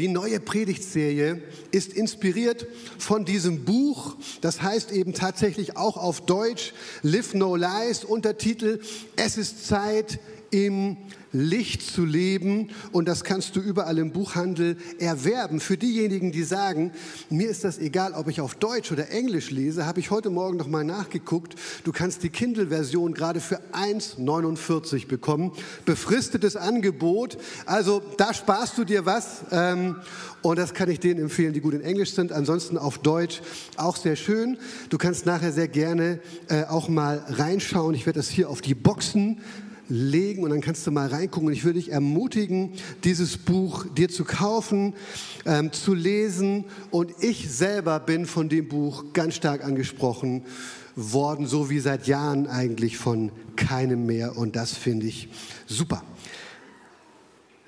Die neue Predigtserie ist inspiriert von diesem Buch, das heißt eben tatsächlich auch auf Deutsch Live No Lies, Untertitel Es ist Zeit im Licht zu leben und das kannst du überall im Buchhandel erwerben. Für diejenigen, die sagen, mir ist das egal, ob ich auf Deutsch oder Englisch lese, habe ich heute Morgen noch mal nachgeguckt. Du kannst die Kindle-Version gerade für 1,49 bekommen. Befristetes Angebot. Also da sparst du dir was ähm, und das kann ich denen empfehlen, die gut in Englisch sind. Ansonsten auf Deutsch auch sehr schön. Du kannst nachher sehr gerne äh, auch mal reinschauen. Ich werde das hier auf die Boxen legen und dann kannst du mal reingucken. Und ich würde dich ermutigen, dieses Buch dir zu kaufen, ähm, zu lesen. Und ich selber bin von dem Buch ganz stark angesprochen worden, so wie seit Jahren eigentlich von keinem mehr. Und das finde ich super.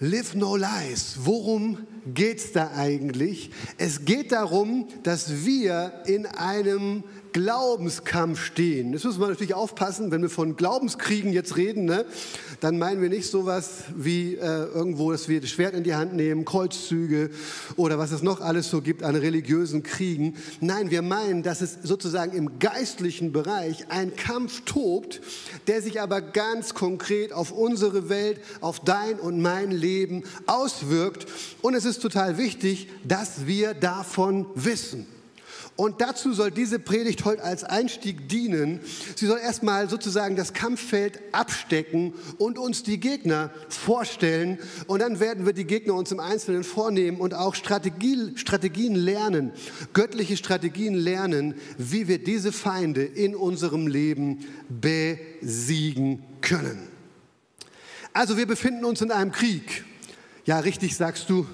Live No Lies. Worum geht es da eigentlich? Es geht darum, dass wir in einem Glaubenskampf stehen. Das müssen wir natürlich aufpassen, wenn wir von Glaubenskriegen jetzt reden, ne? dann meinen wir nicht sowas wie äh, irgendwo, dass wir das Schwert in die Hand nehmen, Kreuzzüge oder was es noch alles so gibt an religiösen Kriegen. Nein, wir meinen, dass es sozusagen im geistlichen Bereich ein Kampf tobt, der sich aber ganz konkret auf unsere Welt, auf dein und mein Leben auswirkt. Und es ist total wichtig, dass wir davon wissen. Und dazu soll diese Predigt heute als Einstieg dienen. Sie soll erstmal sozusagen das Kampffeld abstecken und uns die Gegner vorstellen. Und dann werden wir die Gegner uns im Einzelnen vornehmen und auch Strategie, Strategien lernen, göttliche Strategien lernen, wie wir diese Feinde in unserem Leben besiegen können. Also wir befinden uns in einem Krieg. Ja, richtig sagst du,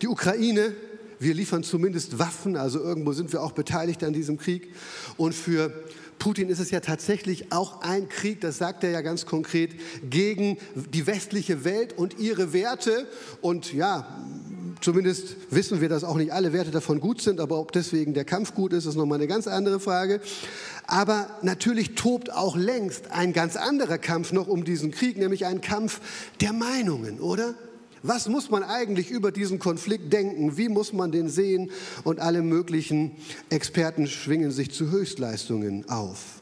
die Ukraine wir liefern zumindest Waffen, also irgendwo sind wir auch beteiligt an diesem Krieg. Und für Putin ist es ja tatsächlich auch ein Krieg, das sagt er ja ganz konkret, gegen die westliche Welt und ihre Werte. Und ja, zumindest wissen wir, dass auch nicht alle Werte davon gut sind, aber ob deswegen der Kampf gut ist, ist nochmal eine ganz andere Frage. Aber natürlich tobt auch längst ein ganz anderer Kampf noch um diesen Krieg, nämlich ein Kampf der Meinungen, oder? Was muss man eigentlich über diesen Konflikt denken? Wie muss man den sehen? Und alle möglichen Experten schwingen sich zu Höchstleistungen auf.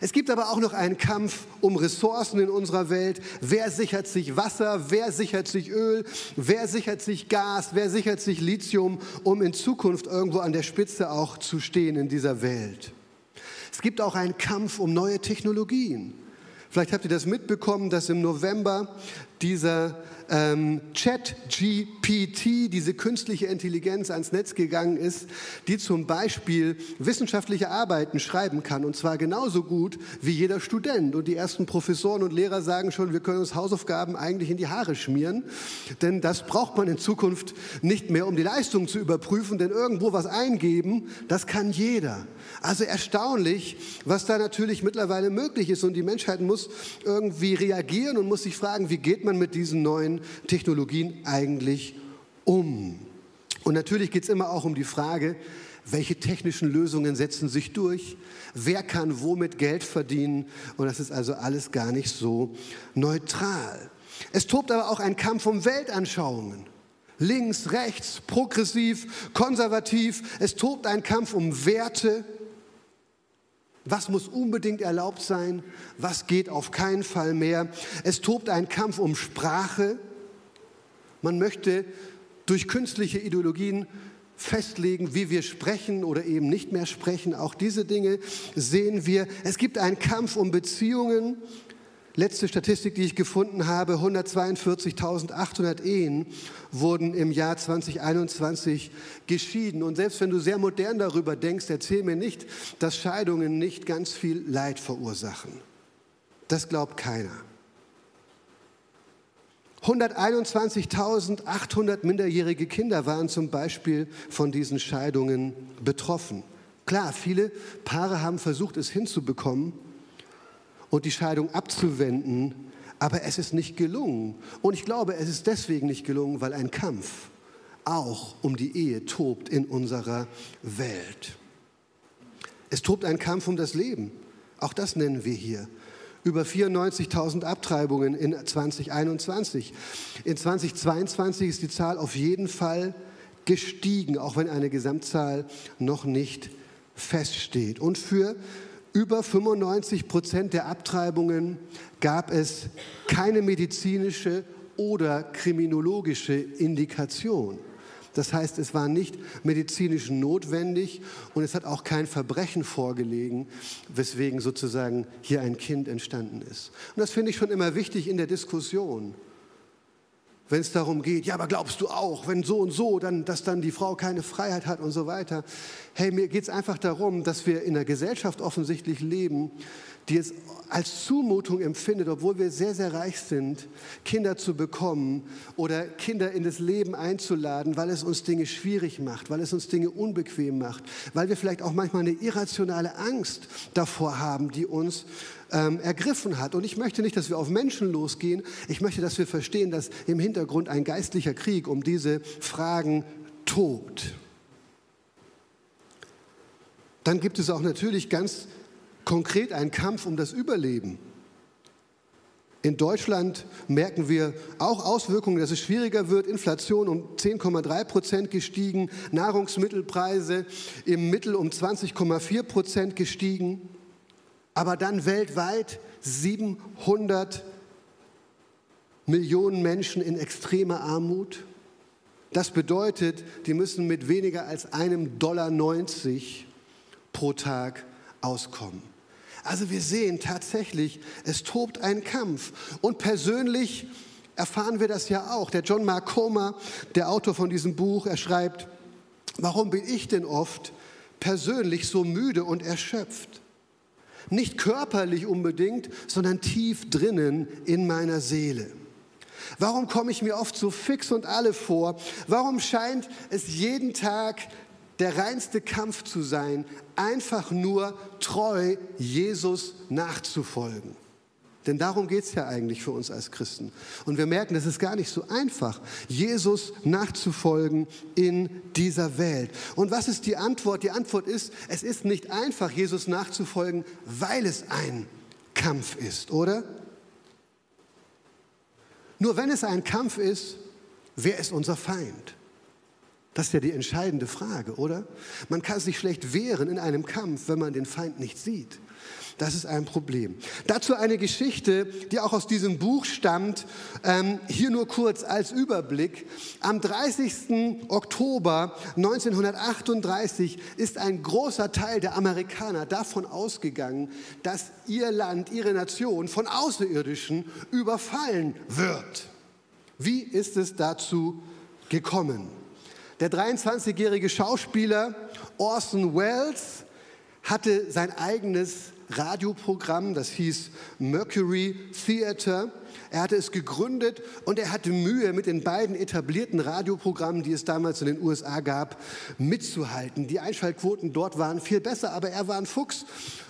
Es gibt aber auch noch einen Kampf um Ressourcen in unserer Welt. Wer sichert sich Wasser? Wer sichert sich Öl? Wer sichert sich Gas? Wer sichert sich Lithium, um in Zukunft irgendwo an der Spitze auch zu stehen in dieser Welt? Es gibt auch einen Kampf um neue Technologien. Vielleicht habt ihr das mitbekommen, dass im November dieser ähm, Chat-GPT, diese künstliche Intelligenz, ans Netz gegangen ist, die zum Beispiel wissenschaftliche Arbeiten schreiben kann. Und zwar genauso gut wie jeder Student. Und die ersten Professoren und Lehrer sagen schon, wir können uns Hausaufgaben eigentlich in die Haare schmieren. Denn das braucht man in Zukunft nicht mehr, um die Leistung zu überprüfen. Denn irgendwo was eingeben, das kann jeder. Also erstaunlich, was da natürlich mittlerweile möglich ist. Und die Menschheit muss irgendwie reagieren und muss sich fragen, wie geht man mit diesen neuen Technologien eigentlich um? Und natürlich geht es immer auch um die Frage, welche technischen Lösungen setzen sich durch? Wer kann womit Geld verdienen? Und das ist also alles gar nicht so neutral. Es tobt aber auch ein Kampf um Weltanschauungen. Links, rechts, progressiv, konservativ. Es tobt ein Kampf um Werte. Was muss unbedingt erlaubt sein? Was geht auf keinen Fall mehr? Es tobt ein Kampf um Sprache. Man möchte durch künstliche Ideologien festlegen, wie wir sprechen oder eben nicht mehr sprechen. Auch diese Dinge sehen wir. Es gibt einen Kampf um Beziehungen. Letzte Statistik, die ich gefunden habe, 142.800 Ehen wurden im Jahr 2021 geschieden. Und selbst wenn du sehr modern darüber denkst, erzähl mir nicht, dass Scheidungen nicht ganz viel Leid verursachen. Das glaubt keiner. 121.800 minderjährige Kinder waren zum Beispiel von diesen Scheidungen betroffen. Klar, viele Paare haben versucht, es hinzubekommen, und die Scheidung abzuwenden, aber es ist nicht gelungen. Und ich glaube, es ist deswegen nicht gelungen, weil ein Kampf auch um die Ehe tobt in unserer Welt. Es tobt ein Kampf um das Leben. Auch das nennen wir hier. Über 94.000 Abtreibungen in 2021. In 2022 ist die Zahl auf jeden Fall gestiegen, auch wenn eine Gesamtzahl noch nicht feststeht. Und für über 95 Prozent der Abtreibungen gab es keine medizinische oder kriminologische Indikation. Das heißt, es war nicht medizinisch notwendig und es hat auch kein Verbrechen vorgelegen, weswegen sozusagen hier ein Kind entstanden ist. Und das finde ich schon immer wichtig in der Diskussion wenn es darum geht, ja, aber glaubst du auch, wenn so und so, dann, dass dann die Frau keine Freiheit hat und so weiter. Hey, mir geht es einfach darum, dass wir in einer Gesellschaft offensichtlich leben, die es als Zumutung empfindet, obwohl wir sehr, sehr reich sind, Kinder zu bekommen oder Kinder in das Leben einzuladen, weil es uns Dinge schwierig macht, weil es uns Dinge unbequem macht, weil wir vielleicht auch manchmal eine irrationale Angst davor haben, die uns ähm, ergriffen hat. Und ich möchte nicht, dass wir auf Menschen losgehen. Ich möchte, dass wir verstehen, dass im Hintergrund ein geistlicher Krieg um diese Fragen tobt. Dann gibt es auch natürlich ganz konkret einen Kampf um das Überleben. In Deutschland merken wir auch Auswirkungen, dass es schwieriger wird. Inflation um 10,3 Prozent gestiegen, Nahrungsmittelpreise im Mittel um 20,4 Prozent gestiegen. Aber dann weltweit 700 Millionen Menschen in extremer Armut. Das bedeutet, die müssen mit weniger als einem Dollar 90 pro Tag auskommen. Also wir sehen tatsächlich, es tobt ein Kampf. Und persönlich erfahren wir das ja auch. Der John Mark Comer, der Autor von diesem Buch, er schreibt, warum bin ich denn oft persönlich so müde und erschöpft? Nicht körperlich unbedingt, sondern tief drinnen in meiner Seele. Warum komme ich mir oft so fix und alle vor? Warum scheint es jeden Tag der reinste Kampf zu sein, einfach nur treu Jesus nachzufolgen. Denn darum geht es ja eigentlich für uns als Christen. Und wir merken, es ist gar nicht so einfach, Jesus nachzufolgen in dieser Welt. Und was ist die Antwort? Die Antwort ist, es ist nicht einfach, Jesus nachzufolgen, weil es ein Kampf ist, oder? Nur wenn es ein Kampf ist, wer ist unser Feind? Das ist ja die entscheidende Frage, oder? Man kann sich schlecht wehren in einem Kampf, wenn man den Feind nicht sieht. Das ist ein Problem. Dazu eine Geschichte, die auch aus diesem Buch stammt. Ähm, hier nur kurz als Überblick. Am 30. Oktober 1938 ist ein großer Teil der Amerikaner davon ausgegangen, dass ihr Land, ihre Nation von Außerirdischen überfallen wird. Wie ist es dazu gekommen? Der 23-jährige Schauspieler Orson Welles hatte sein eigenes Radioprogramm, das hieß Mercury Theater. Er hatte es gegründet und er hatte Mühe, mit den beiden etablierten Radioprogrammen, die es damals in den USA gab, mitzuhalten. Die Einschaltquoten dort waren viel besser, aber er war ein Fuchs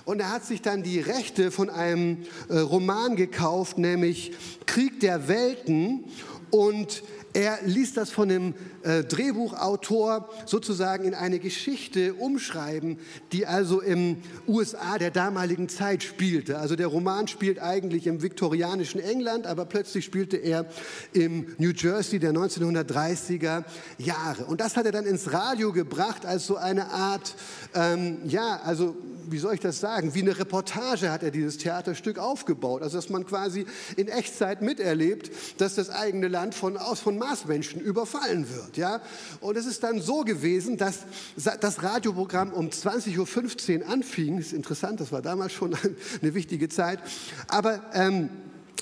und er hat sich dann die Rechte von einem äh, Roman gekauft, nämlich Krieg der Welten und er ließ das von dem äh, Drehbuchautor sozusagen in eine Geschichte umschreiben, die also im USA der damaligen Zeit spielte. Also der Roman spielt eigentlich im viktorianischen England, aber plötzlich spielte er im New Jersey der 1930er Jahre. Und das hat er dann ins Radio gebracht als so eine Art, ähm, ja, also wie soll ich das sagen, wie eine Reportage hat er dieses Theaterstück aufgebaut. Also dass man quasi in Echtzeit miterlebt, dass das eigene Land von, aus von Marsmenschen überfallen wird. Ja? Und es ist dann so gewesen, dass das Radioprogramm um 20.15 Uhr anfing. Das ist interessant, das war damals schon eine wichtige Zeit. Aber ähm,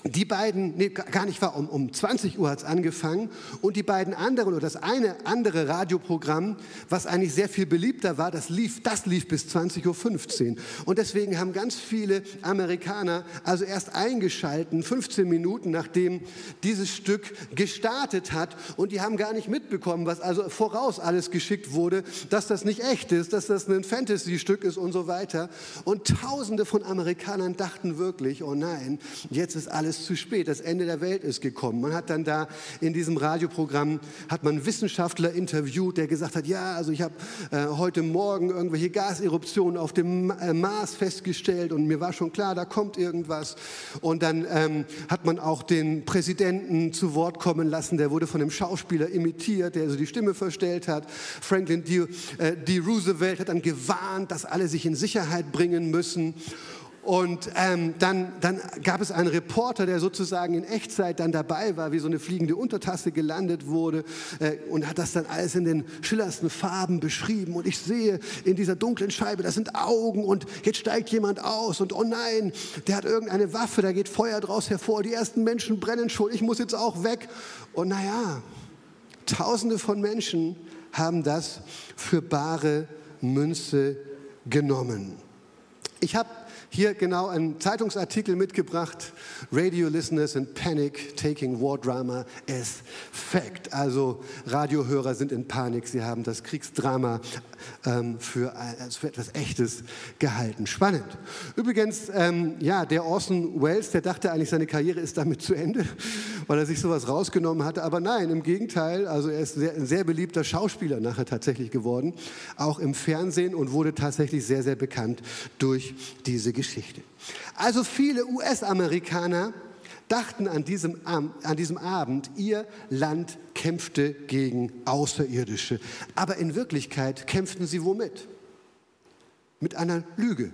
die beiden, nee, gar nicht wahr, um, um 20 Uhr hat es angefangen und die beiden anderen oder das eine andere Radioprogramm, was eigentlich sehr viel beliebter war, das lief, das lief bis 20.15 Uhr. Und deswegen haben ganz viele Amerikaner also erst eingeschalten, 15 Minuten nachdem dieses Stück gestartet hat und die haben gar nicht mitbekommen, was also voraus alles geschickt wurde, dass das nicht echt ist, dass das ein Fantasy-Stück ist und so weiter. Und tausende von Amerikanern dachten wirklich, oh nein, jetzt ist alles alles zu spät. Das Ende der Welt ist gekommen. Man hat dann da in diesem Radioprogramm, hat man Wissenschaftler interviewt, der gesagt hat, ja, also ich habe äh, heute Morgen irgendwelche Gaseruptionen auf dem äh, Mars festgestellt und mir war schon klar, da kommt irgendwas. Und dann ähm, hat man auch den Präsidenten zu Wort kommen lassen, der wurde von einem Schauspieler imitiert, der also die Stimme verstellt hat. Franklin D. Äh, D. Roosevelt hat dann gewarnt, dass alle sich in Sicherheit bringen müssen. Und ähm, dann, dann gab es einen Reporter, der sozusagen in Echtzeit dann dabei war, wie so eine fliegende Untertasse gelandet wurde äh, und hat das dann alles in den schillerndsten Farben beschrieben. Und ich sehe in dieser dunklen Scheibe, das sind Augen und jetzt steigt jemand aus und oh nein, der hat irgendeine Waffe, da geht Feuer draus hervor, die ersten Menschen brennen schon, ich muss jetzt auch weg. Und naja, tausende von Menschen haben das für bare Münze genommen. Ich habe hier genau einen Zeitungsartikel mitgebracht. Radio listeners in panic, taking war drama as fact. Also Radiohörer sind in Panik, sie haben das Kriegsdrama ähm, für, also für, etwas Echtes gehalten. Spannend. Übrigens, ähm, ja, der Orson Welles, der dachte eigentlich, seine Karriere ist damit zu Ende, weil er sich sowas rausgenommen hatte. Aber nein, im Gegenteil, also er ist sehr, ein sehr beliebter Schauspieler nachher tatsächlich geworden, auch im Fernsehen und wurde tatsächlich sehr, sehr bekannt durch diese Geschichte. Also viele US-Amerikaner dachten an diesem, an diesem Abend, ihr Land kämpfte gegen Außerirdische. Aber in Wirklichkeit kämpften sie womit? Mit einer Lüge.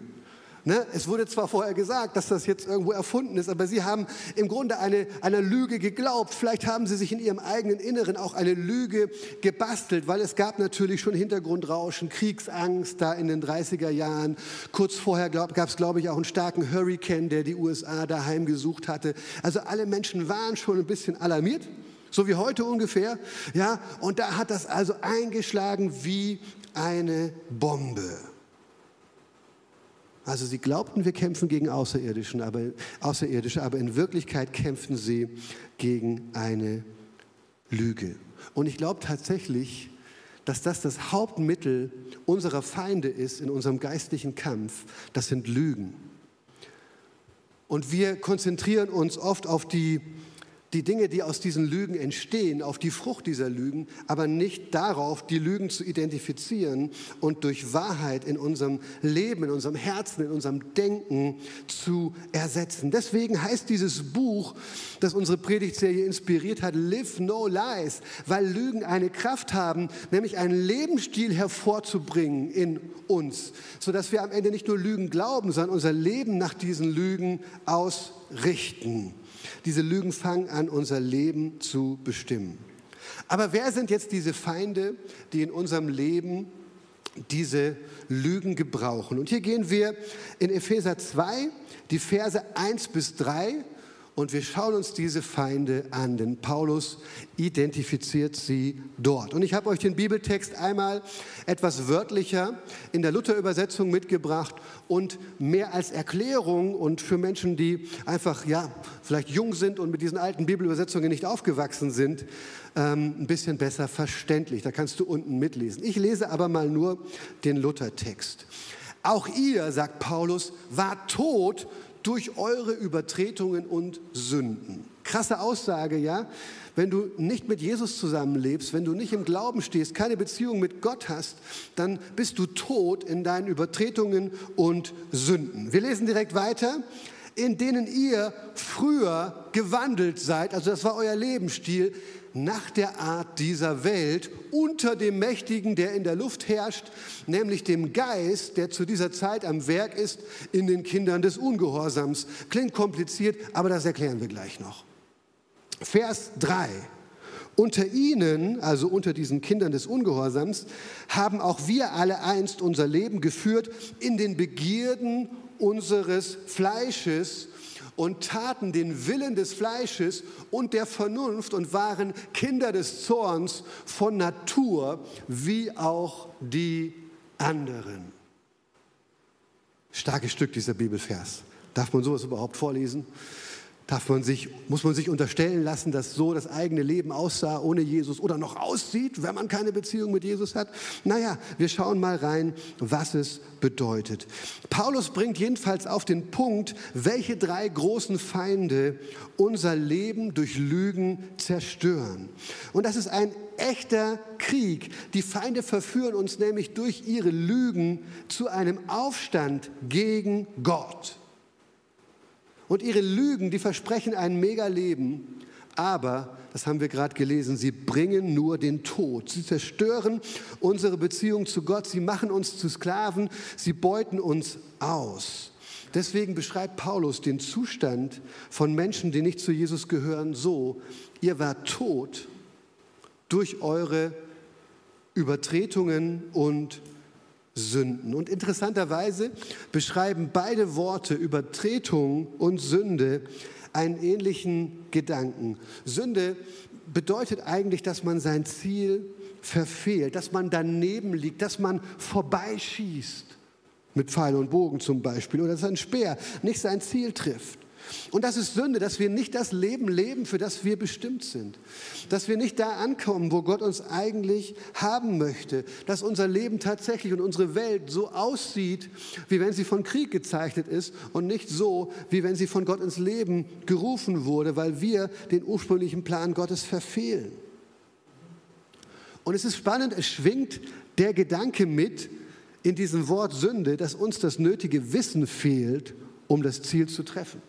Ne? Es wurde zwar vorher gesagt, dass das jetzt irgendwo erfunden ist, aber sie haben im Grunde eine, einer Lüge geglaubt. Vielleicht haben sie sich in ihrem eigenen Inneren auch eine Lüge gebastelt, weil es gab natürlich schon Hintergrundrauschen, Kriegsangst da in den 30er Jahren. Kurz vorher gab es, glaube ich, auch einen starken Hurricane, der die USA daheim gesucht hatte. Also alle Menschen waren schon ein bisschen alarmiert. So wie heute ungefähr, ja, und da hat das also eingeschlagen wie eine Bombe. Also sie glaubten, wir kämpfen gegen Außerirdischen, aber, Außerirdische, aber in Wirklichkeit kämpften sie gegen eine Lüge. Und ich glaube tatsächlich, dass das das Hauptmittel unserer Feinde ist in unserem geistlichen Kampf. Das sind Lügen. Und wir konzentrieren uns oft auf die die Dinge, die aus diesen Lügen entstehen, auf die Frucht dieser Lügen, aber nicht darauf, die Lügen zu identifizieren und durch Wahrheit in unserem Leben, in unserem Herzen, in unserem Denken zu ersetzen. Deswegen heißt dieses Buch, das unsere Predigtserie inspiriert hat, Live No Lies, weil Lügen eine Kraft haben, nämlich einen Lebensstil hervorzubringen in uns, sodass wir am Ende nicht nur Lügen glauben, sondern unser Leben nach diesen Lügen ausrichten. Diese Lügen fangen an, unser Leben zu bestimmen. Aber wer sind jetzt diese Feinde, die in unserem Leben diese Lügen gebrauchen? Und hier gehen wir in Epheser 2, die Verse 1 bis 3 und wir schauen uns diese Feinde an, denn Paulus identifiziert sie dort. Und ich habe euch den Bibeltext einmal etwas wörtlicher in der Luther-Übersetzung mitgebracht und mehr als Erklärung und für Menschen, die einfach, ja, vielleicht jung sind und mit diesen alten Bibelübersetzungen nicht aufgewachsen sind, ähm, ein bisschen besser verständlich. Da kannst du unten mitlesen. Ich lese aber mal nur den Luther-Text. Auch ihr, sagt Paulus, war tot durch eure Übertretungen und Sünden. Krasse Aussage, ja? Wenn du nicht mit Jesus zusammenlebst, wenn du nicht im Glauben stehst, keine Beziehung mit Gott hast, dann bist du tot in deinen Übertretungen und Sünden. Wir lesen direkt weiter in denen ihr früher gewandelt seid, also das war euer Lebensstil, nach der Art dieser Welt, unter dem Mächtigen, der in der Luft herrscht, nämlich dem Geist, der zu dieser Zeit am Werk ist, in den Kindern des Ungehorsams. Klingt kompliziert, aber das erklären wir gleich noch. Vers 3. Unter ihnen, also unter diesen Kindern des Ungehorsams, haben auch wir alle einst unser Leben geführt in den Begierden unseres Fleisches und taten den Willen des Fleisches und der Vernunft und waren Kinder des Zorns von Natur, wie auch die anderen. Starkes Stück dieser Bibelvers. Darf man sowas überhaupt vorlesen? Darf man sich, muss man sich unterstellen lassen, dass so das eigene Leben aussah ohne Jesus oder noch aussieht, wenn man keine Beziehung mit Jesus hat? Naja, wir schauen mal rein, was es bedeutet. Paulus bringt jedenfalls auf den Punkt, welche drei großen Feinde unser Leben durch Lügen zerstören. Und das ist ein echter Krieg. Die Feinde verführen uns nämlich durch ihre Lügen zu einem Aufstand gegen Gott. Und ihre Lügen, die versprechen ein Mega-Leben, aber, das haben wir gerade gelesen, sie bringen nur den Tod. Sie zerstören unsere Beziehung zu Gott, sie machen uns zu Sklaven, sie beuten uns aus. Deswegen beschreibt Paulus den Zustand von Menschen, die nicht zu Jesus gehören, so, ihr wart tot durch eure Übertretungen und Sünden. Und interessanterweise beschreiben beide Worte Übertretung und Sünde einen ähnlichen Gedanken. Sünde bedeutet eigentlich, dass man sein Ziel verfehlt, dass man daneben liegt, dass man vorbeischießt, mit Pfeil und Bogen zum Beispiel, oder dass ein Speer nicht sein Ziel trifft. Und das ist Sünde, dass wir nicht das Leben leben, für das wir bestimmt sind. Dass wir nicht da ankommen, wo Gott uns eigentlich haben möchte. Dass unser Leben tatsächlich und unsere Welt so aussieht, wie wenn sie von Krieg gezeichnet ist und nicht so, wie wenn sie von Gott ins Leben gerufen wurde, weil wir den ursprünglichen Plan Gottes verfehlen. Und es ist spannend, es schwingt der Gedanke mit in diesem Wort Sünde, dass uns das nötige Wissen fehlt, um das Ziel zu treffen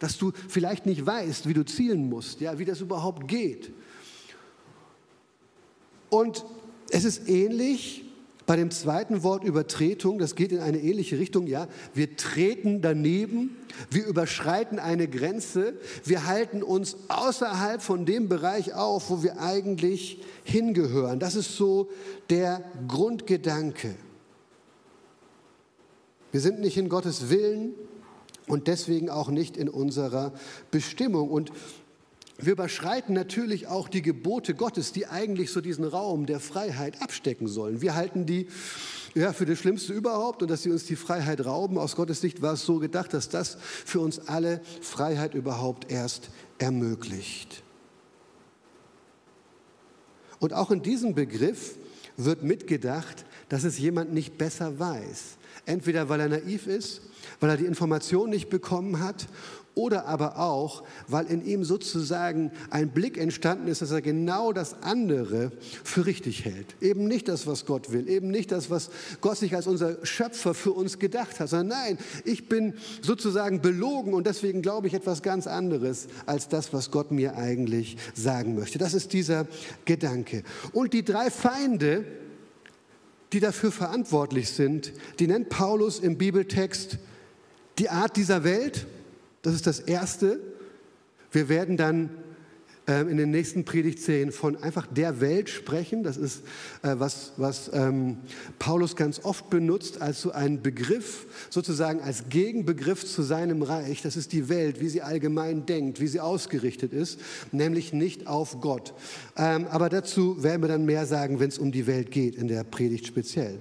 dass du vielleicht nicht weißt, wie du zielen musst, ja, wie das überhaupt geht. Und es ist ähnlich bei dem zweiten Wort Übertretung, das geht in eine ähnliche Richtung, ja. Wir treten daneben, wir überschreiten eine Grenze, wir halten uns außerhalb von dem Bereich auf, wo wir eigentlich hingehören. Das ist so der Grundgedanke. Wir sind nicht in Gottes Willen, und deswegen auch nicht in unserer Bestimmung. Und wir überschreiten natürlich auch die Gebote Gottes, die eigentlich so diesen Raum der Freiheit abstecken sollen. Wir halten die ja, für das Schlimmste überhaupt und dass sie uns die Freiheit rauben. Aus Gottes Sicht war es so gedacht, dass das für uns alle Freiheit überhaupt erst ermöglicht. Und auch in diesem Begriff wird mitgedacht, dass es jemand nicht besser weiß. Entweder weil er naiv ist weil er die Information nicht bekommen hat oder aber auch, weil in ihm sozusagen ein Blick entstanden ist, dass er genau das andere für richtig hält. Eben nicht das, was Gott will, eben nicht das, was Gott sich als unser Schöpfer für uns gedacht hat, sondern nein, ich bin sozusagen belogen und deswegen glaube ich etwas ganz anderes als das, was Gott mir eigentlich sagen möchte. Das ist dieser Gedanke. Und die drei Feinde, die dafür verantwortlich sind, die nennt Paulus im Bibeltext die Art dieser Welt, das ist das Erste. Wir werden dann ähm, in den nächsten Predigtserien von einfach der Welt sprechen. Das ist äh, was, was ähm, Paulus ganz oft benutzt als so ein Begriff, sozusagen als Gegenbegriff zu seinem Reich. Das ist die Welt, wie sie allgemein denkt, wie sie ausgerichtet ist, nämlich nicht auf Gott. Ähm, aber dazu werden wir dann mehr sagen, wenn es um die Welt geht, in der Predigt speziell.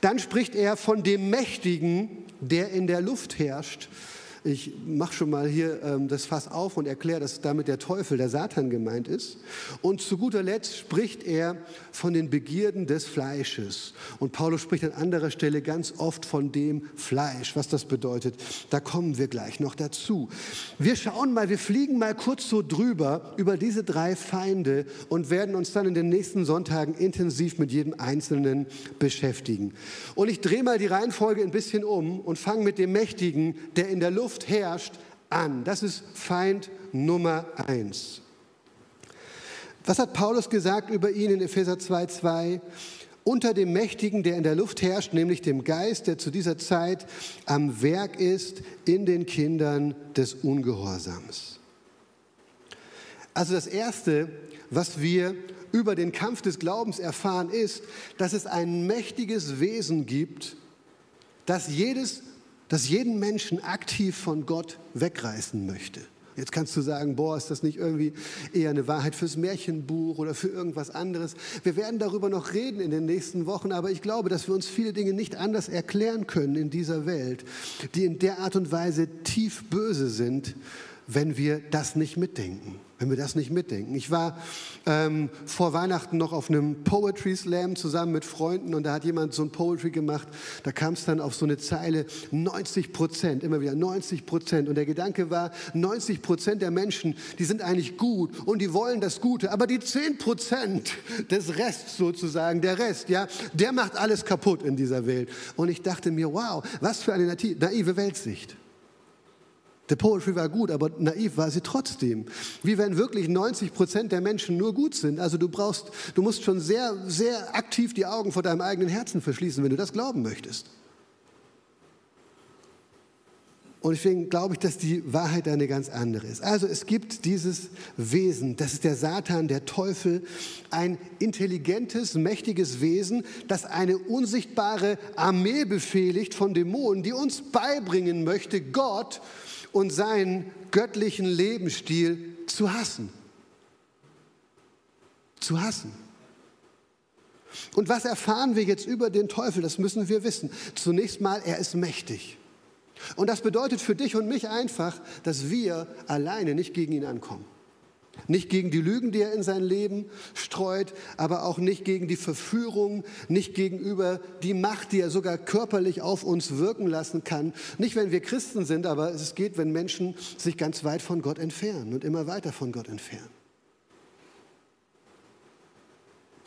Dann spricht er von dem Mächtigen, der in der Luft herrscht. Ich mache schon mal hier ähm, das Fass auf und erkläre, dass damit der Teufel, der Satan gemeint ist. Und zu guter Letzt spricht er von den Begierden des Fleisches. Und Paulus spricht an anderer Stelle ganz oft von dem Fleisch, was das bedeutet. Da kommen wir gleich noch dazu. Wir schauen mal, wir fliegen mal kurz so drüber über diese drei Feinde und werden uns dann in den nächsten Sonntagen intensiv mit jedem Einzelnen beschäftigen. Und ich drehe mal die Reihenfolge ein bisschen um und fange mit dem Mächtigen, der in der Luft Luft herrscht, an. Das ist Feind Nummer eins. Was hat Paulus gesagt über ihn in Epheser 2,2? Unter dem Mächtigen, der in der Luft herrscht, nämlich dem Geist, der zu dieser Zeit am Werk ist in den Kindern des Ungehorsams. Also das Erste, was wir über den Kampf des Glaubens erfahren, ist, dass es ein mächtiges Wesen gibt, das jedes das jeden Menschen aktiv von Gott wegreißen möchte. Jetzt kannst du sagen, boah, ist das nicht irgendwie eher eine Wahrheit fürs Märchenbuch oder für irgendwas anderes? Wir werden darüber noch reden in den nächsten Wochen, aber ich glaube, dass wir uns viele Dinge nicht anders erklären können in dieser Welt, die in der Art und Weise tief böse sind, wenn wir das nicht mitdenken. Wenn wir das nicht mitdenken. Ich war ähm, vor Weihnachten noch auf einem Poetry Slam zusammen mit Freunden und da hat jemand so ein Poetry gemacht. Da kam es dann auf so eine Zeile 90 Prozent, immer wieder 90 Prozent. Und der Gedanke war, 90 Prozent der Menschen, die sind eigentlich gut und die wollen das Gute. Aber die 10 Prozent des Rests sozusagen, der Rest, ja, der macht alles kaputt in dieser Welt. Und ich dachte mir, wow, was für eine naive Weltsicht. Der Poetry war gut, aber naiv war sie trotzdem. Wie wenn wirklich 90 Prozent der Menschen nur gut sind. Also du brauchst, du musst schon sehr, sehr aktiv die Augen vor deinem eigenen Herzen verschließen, wenn du das glauben möchtest. Und deswegen glaube ich, dass die Wahrheit eine ganz andere ist. Also es gibt dieses Wesen, das ist der Satan, der Teufel, ein intelligentes, mächtiges Wesen, das eine unsichtbare Armee befehligt von Dämonen, die uns beibringen möchte, Gott und seinen göttlichen Lebensstil zu hassen. Zu hassen. Und was erfahren wir jetzt über den Teufel? Das müssen wir wissen. Zunächst mal, er ist mächtig. Und das bedeutet für dich und mich einfach, dass wir alleine nicht gegen ihn ankommen. Nicht gegen die Lügen, die er in sein Leben streut, aber auch nicht gegen die Verführung, nicht gegenüber die Macht, die er sogar körperlich auf uns wirken lassen kann. Nicht, wenn wir Christen sind, aber es geht, wenn Menschen sich ganz weit von Gott entfernen und immer weiter von Gott entfernen.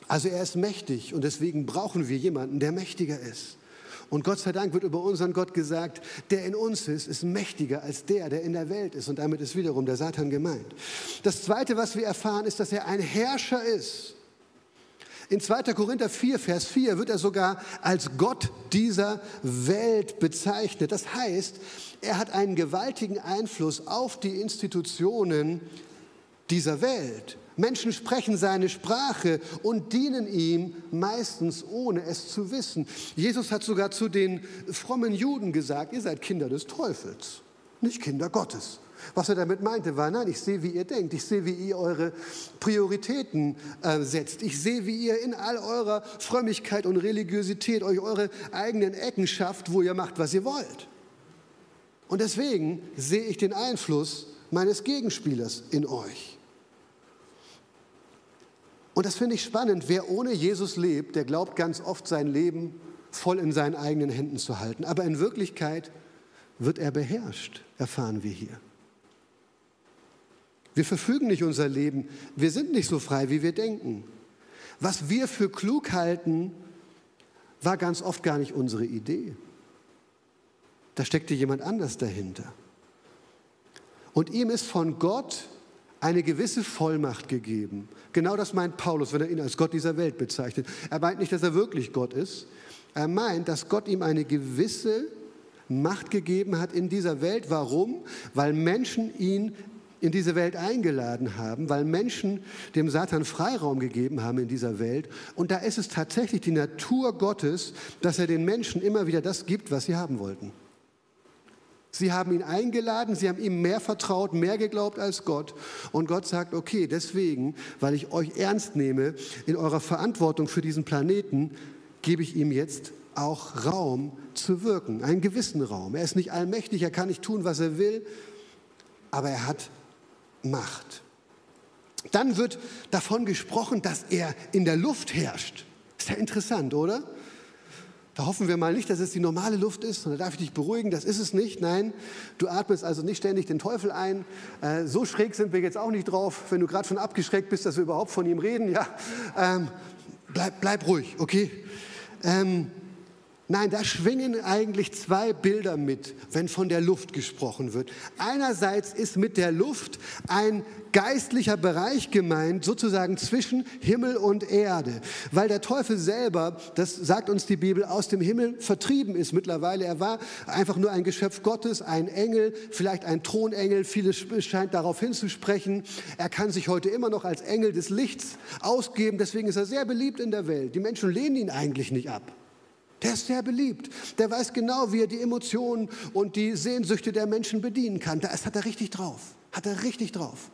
Also er ist mächtig und deswegen brauchen wir jemanden, der mächtiger ist. Und Gott sei Dank wird über unseren Gott gesagt, der in uns ist, ist mächtiger als der, der in der Welt ist. Und damit ist wiederum der Satan gemeint. Das Zweite, was wir erfahren, ist, dass er ein Herrscher ist. In 2. Korinther 4, Vers 4 wird er sogar als Gott dieser Welt bezeichnet. Das heißt, er hat einen gewaltigen Einfluss auf die Institutionen dieser Welt. Menschen sprechen seine Sprache und dienen ihm meistens ohne es zu wissen. Jesus hat sogar zu den frommen Juden gesagt, ihr seid Kinder des Teufels, nicht Kinder Gottes. Was er damit meinte, war, nein, ich sehe, wie ihr denkt, ich sehe, wie ihr eure Prioritäten äh, setzt, ich sehe, wie ihr in all eurer Frömmigkeit und Religiosität euch eure eigenen Ecken schafft, wo ihr macht, was ihr wollt. Und deswegen sehe ich den Einfluss meines Gegenspielers in euch. Und das finde ich spannend. Wer ohne Jesus lebt, der glaubt ganz oft sein Leben voll in seinen eigenen Händen zu halten. Aber in Wirklichkeit wird er beherrscht, erfahren wir hier. Wir verfügen nicht unser Leben. Wir sind nicht so frei, wie wir denken. Was wir für klug halten, war ganz oft gar nicht unsere Idee. Da steckte jemand anders dahinter. Und ihm ist von Gott eine gewisse Vollmacht gegeben. Genau das meint Paulus, wenn er ihn als Gott dieser Welt bezeichnet. Er meint nicht, dass er wirklich Gott ist. Er meint, dass Gott ihm eine gewisse Macht gegeben hat in dieser Welt. Warum? Weil Menschen ihn in diese Welt eingeladen haben, weil Menschen dem Satan Freiraum gegeben haben in dieser Welt. Und da ist es tatsächlich die Natur Gottes, dass er den Menschen immer wieder das gibt, was sie haben wollten. Sie haben ihn eingeladen, sie haben ihm mehr vertraut, mehr geglaubt als Gott. Und Gott sagt, okay, deswegen, weil ich euch ernst nehme in eurer Verantwortung für diesen Planeten, gebe ich ihm jetzt auch Raum zu wirken, einen gewissen Raum. Er ist nicht allmächtig, er kann nicht tun, was er will, aber er hat Macht. Dann wird davon gesprochen, dass er in der Luft herrscht. Ist ja interessant, oder? Da hoffen wir mal nicht, dass es die normale Luft ist. Da darf ich dich beruhigen, das ist es nicht. Nein, du atmest also nicht ständig den Teufel ein. Äh, so schräg sind wir jetzt auch nicht drauf, wenn du gerade schon abgeschreckt bist, dass wir überhaupt von ihm reden. Ja, ähm, bleib, bleib ruhig, okay? Ähm, Nein, da schwingen eigentlich zwei Bilder mit, wenn von der Luft gesprochen wird. Einerseits ist mit der Luft ein geistlicher Bereich gemeint, sozusagen zwischen Himmel und Erde, weil der Teufel selber, das sagt uns die Bibel, aus dem Himmel vertrieben ist mittlerweile. Er war einfach nur ein Geschöpf Gottes, ein Engel, vielleicht ein Thronengel, vieles scheint darauf hinzusprechen. Er kann sich heute immer noch als Engel des Lichts ausgeben, deswegen ist er sehr beliebt in der Welt. Die Menschen lehnen ihn eigentlich nicht ab. Der ist sehr beliebt. Der weiß genau, wie er die Emotionen und die Sehnsüchte der Menschen bedienen kann. Das hat er richtig drauf. Hat er richtig drauf.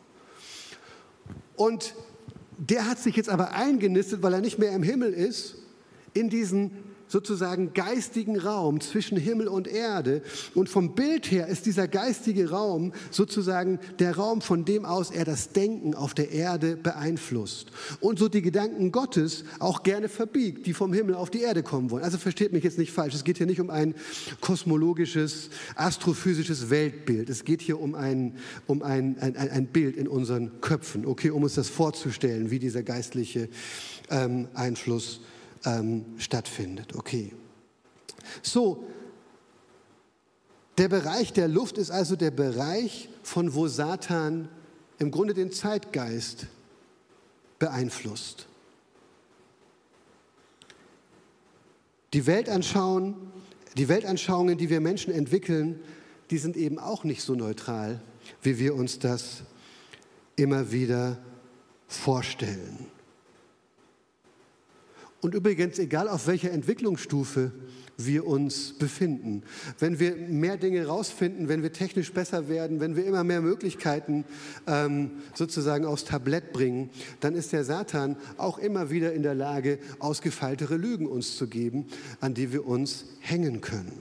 Und der hat sich jetzt aber eingenistet, weil er nicht mehr im Himmel ist, in diesen sozusagen geistigen Raum zwischen Himmel und Erde. Und vom Bild her ist dieser geistige Raum sozusagen der Raum, von dem aus er das Denken auf der Erde beeinflusst. Und so die Gedanken Gottes auch gerne verbiegt, die vom Himmel auf die Erde kommen wollen. Also versteht mich jetzt nicht falsch. Es geht hier nicht um ein kosmologisches, astrophysisches Weltbild. Es geht hier um ein, um ein, ein, ein Bild in unseren Köpfen, okay, um uns das vorzustellen, wie dieser geistliche ähm, Einfluss ähm, stattfindet. Okay. So, der Bereich der Luft ist also der Bereich, von wo Satan im Grunde den Zeitgeist beeinflusst. Die, Weltanschauen, die Weltanschauungen, die wir Menschen entwickeln, die sind eben auch nicht so neutral, wie wir uns das immer wieder vorstellen. Und übrigens, egal auf welcher Entwicklungsstufe wir uns befinden, wenn wir mehr Dinge rausfinden, wenn wir technisch besser werden, wenn wir immer mehr Möglichkeiten ähm, sozusagen aufs Tablett bringen, dann ist der Satan auch immer wieder in der Lage, ausgefeiltere Lügen uns zu geben, an die wir uns hängen können.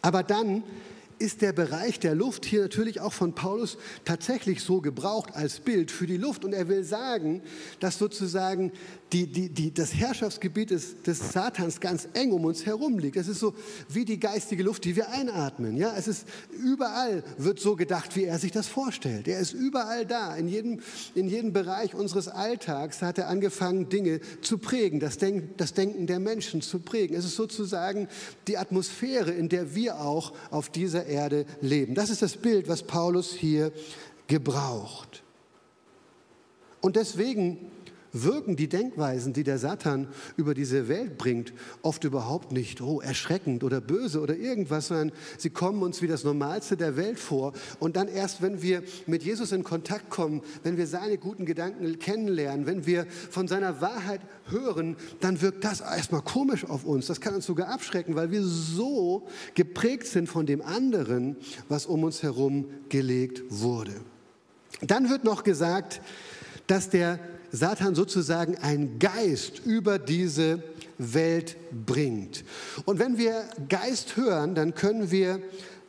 Aber dann ist der Bereich der Luft hier natürlich auch von Paulus tatsächlich so gebraucht als Bild für die Luft. Und er will sagen, dass sozusagen die, die, die, das Herrschaftsgebiet des, des Satans ganz eng um uns herum liegt. Es ist so wie die geistige Luft, die wir einatmen. Ja? Es ist überall wird so gedacht, wie er sich das vorstellt. Er ist überall da. In jedem, in jedem Bereich unseres Alltags hat er angefangen, Dinge zu prägen, das, Denk, das Denken der Menschen zu prägen. Es ist sozusagen die Atmosphäre, in der wir auch auf dieser Erde leben. Das ist das Bild, was Paulus hier gebraucht. Und deswegen wirken die Denkweisen, die der Satan über diese Welt bringt, oft überhaupt nicht oh, erschreckend oder böse oder irgendwas, sondern sie kommen uns wie das Normalste der Welt vor. Und dann erst, wenn wir mit Jesus in Kontakt kommen, wenn wir seine guten Gedanken kennenlernen, wenn wir von seiner Wahrheit hören, dann wirkt das erstmal komisch auf uns. Das kann uns sogar abschrecken, weil wir so geprägt sind von dem anderen, was um uns herum gelegt wurde. Dann wird noch gesagt, dass der Satan sozusagen einen Geist über diese Welt bringt. Und wenn wir Geist hören, dann können wir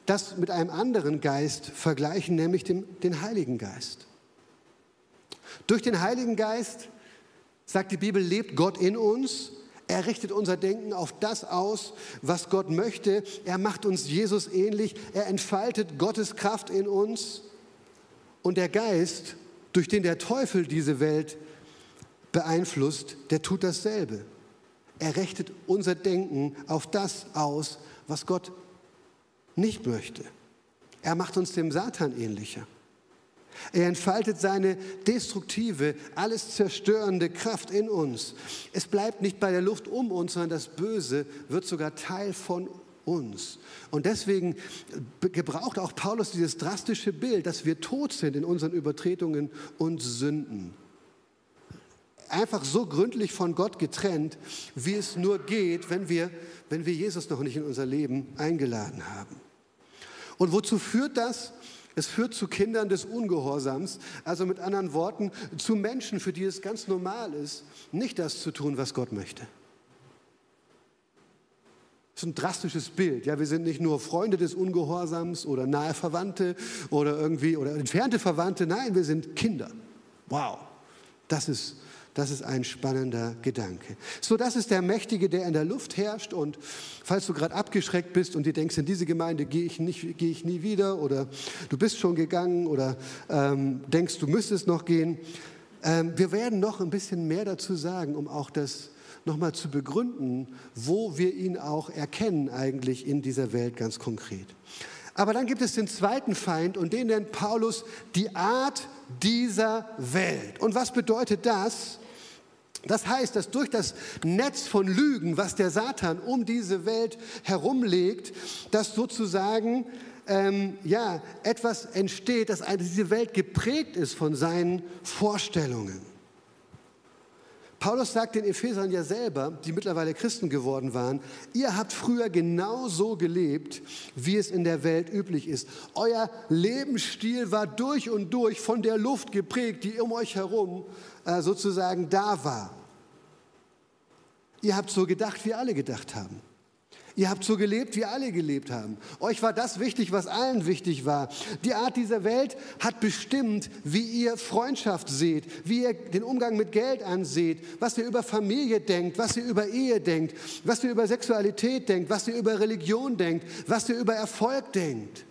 das mit einem anderen Geist vergleichen, nämlich dem, den Heiligen Geist. Durch den Heiligen Geist, sagt die Bibel, lebt Gott in uns. Er richtet unser Denken auf das aus, was Gott möchte. Er macht uns Jesus ähnlich. Er entfaltet Gottes Kraft in uns. Und der Geist, durch den der Teufel diese Welt beeinflusst, der tut dasselbe. Er richtet unser Denken auf das aus, was Gott nicht möchte. Er macht uns dem Satan ähnlicher. Er entfaltet seine destruktive, alles zerstörende Kraft in uns. Es bleibt nicht bei der Luft um uns, sondern das Böse wird sogar Teil von uns. Und deswegen gebraucht auch Paulus dieses drastische Bild, dass wir tot sind in unseren Übertretungen und Sünden einfach so gründlich von Gott getrennt, wie es nur geht, wenn wir, wenn wir Jesus noch nicht in unser Leben eingeladen haben. Und wozu führt das? Es führt zu Kindern des Ungehorsams, also mit anderen Worten zu Menschen, für die es ganz normal ist, nicht das zu tun, was Gott möchte. Das ist ein drastisches Bild. Ja, wir sind nicht nur Freunde des Ungehorsams oder nahe Verwandte oder irgendwie oder entfernte Verwandte. Nein, wir sind Kinder. Wow, das ist das ist ein spannender Gedanke. So, das ist der Mächtige, der in der Luft herrscht. Und falls du gerade abgeschreckt bist und dir denkst, in diese Gemeinde gehe ich, nicht, ich nie wieder oder du bist schon gegangen oder ähm, denkst, du müsstest noch gehen, ähm, wir werden noch ein bisschen mehr dazu sagen, um auch das nochmal zu begründen, wo wir ihn auch erkennen eigentlich in dieser Welt ganz konkret. Aber dann gibt es den zweiten Feind und den nennt Paulus die Art dieser Welt. Und was bedeutet das? Das heißt, dass durch das Netz von Lügen, was der Satan um diese Welt herumlegt, dass sozusagen ähm, ja, etwas entsteht, dass diese Welt geprägt ist von seinen Vorstellungen. Paulus sagt den Ephesern ja selber, die mittlerweile Christen geworden waren, ihr habt früher genau so gelebt, wie es in der Welt üblich ist. Euer Lebensstil war durch und durch von der Luft geprägt, die um euch herum sozusagen da war. Ihr habt so gedacht, wie alle gedacht haben. Ihr habt so gelebt, wie alle gelebt haben. Euch war das wichtig, was allen wichtig war. Die Art dieser Welt hat bestimmt, wie ihr Freundschaft seht, wie ihr den Umgang mit Geld anseht, was ihr über Familie denkt, was ihr über Ehe denkt, was ihr über Sexualität denkt, was ihr über Religion denkt, was ihr über Erfolg denkt.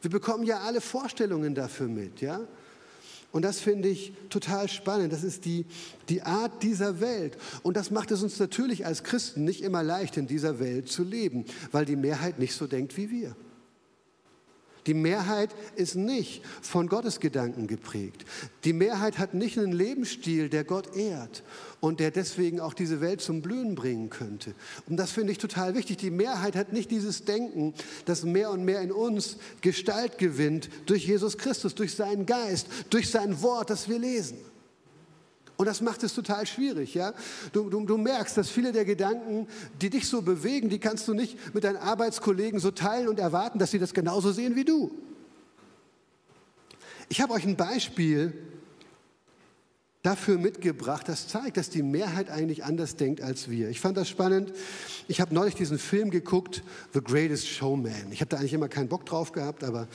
Wir bekommen ja alle Vorstellungen dafür mit, ja? Und das finde ich total spannend. Das ist die, die Art dieser Welt. Und das macht es uns natürlich als Christen nicht immer leicht, in dieser Welt zu leben, weil die Mehrheit nicht so denkt wie wir. Die Mehrheit ist nicht von Gottes Gedanken geprägt. Die Mehrheit hat nicht einen Lebensstil, der Gott ehrt und der deswegen auch diese Welt zum Blühen bringen könnte. Und das finde ich total wichtig. Die Mehrheit hat nicht dieses Denken, das mehr und mehr in uns Gestalt gewinnt durch Jesus Christus, durch seinen Geist, durch sein Wort, das wir lesen. Und das macht es total schwierig. Ja? Du, du, du, merkst, dass viele der Gedanken, die dich so bewegen, die kannst du nicht mit deinen Arbeitskollegen so teilen und erwarten, dass sie das genauso sehen wie du. Ich habe euch ein Beispiel dafür mitgebracht, das zeigt, dass die Mehrheit eigentlich anders denkt als wir. Ich fand das spannend. Ich habe neulich diesen Film geguckt, The Greatest Showman. Ich habe da eigentlich immer keinen Bock drauf gehabt, aber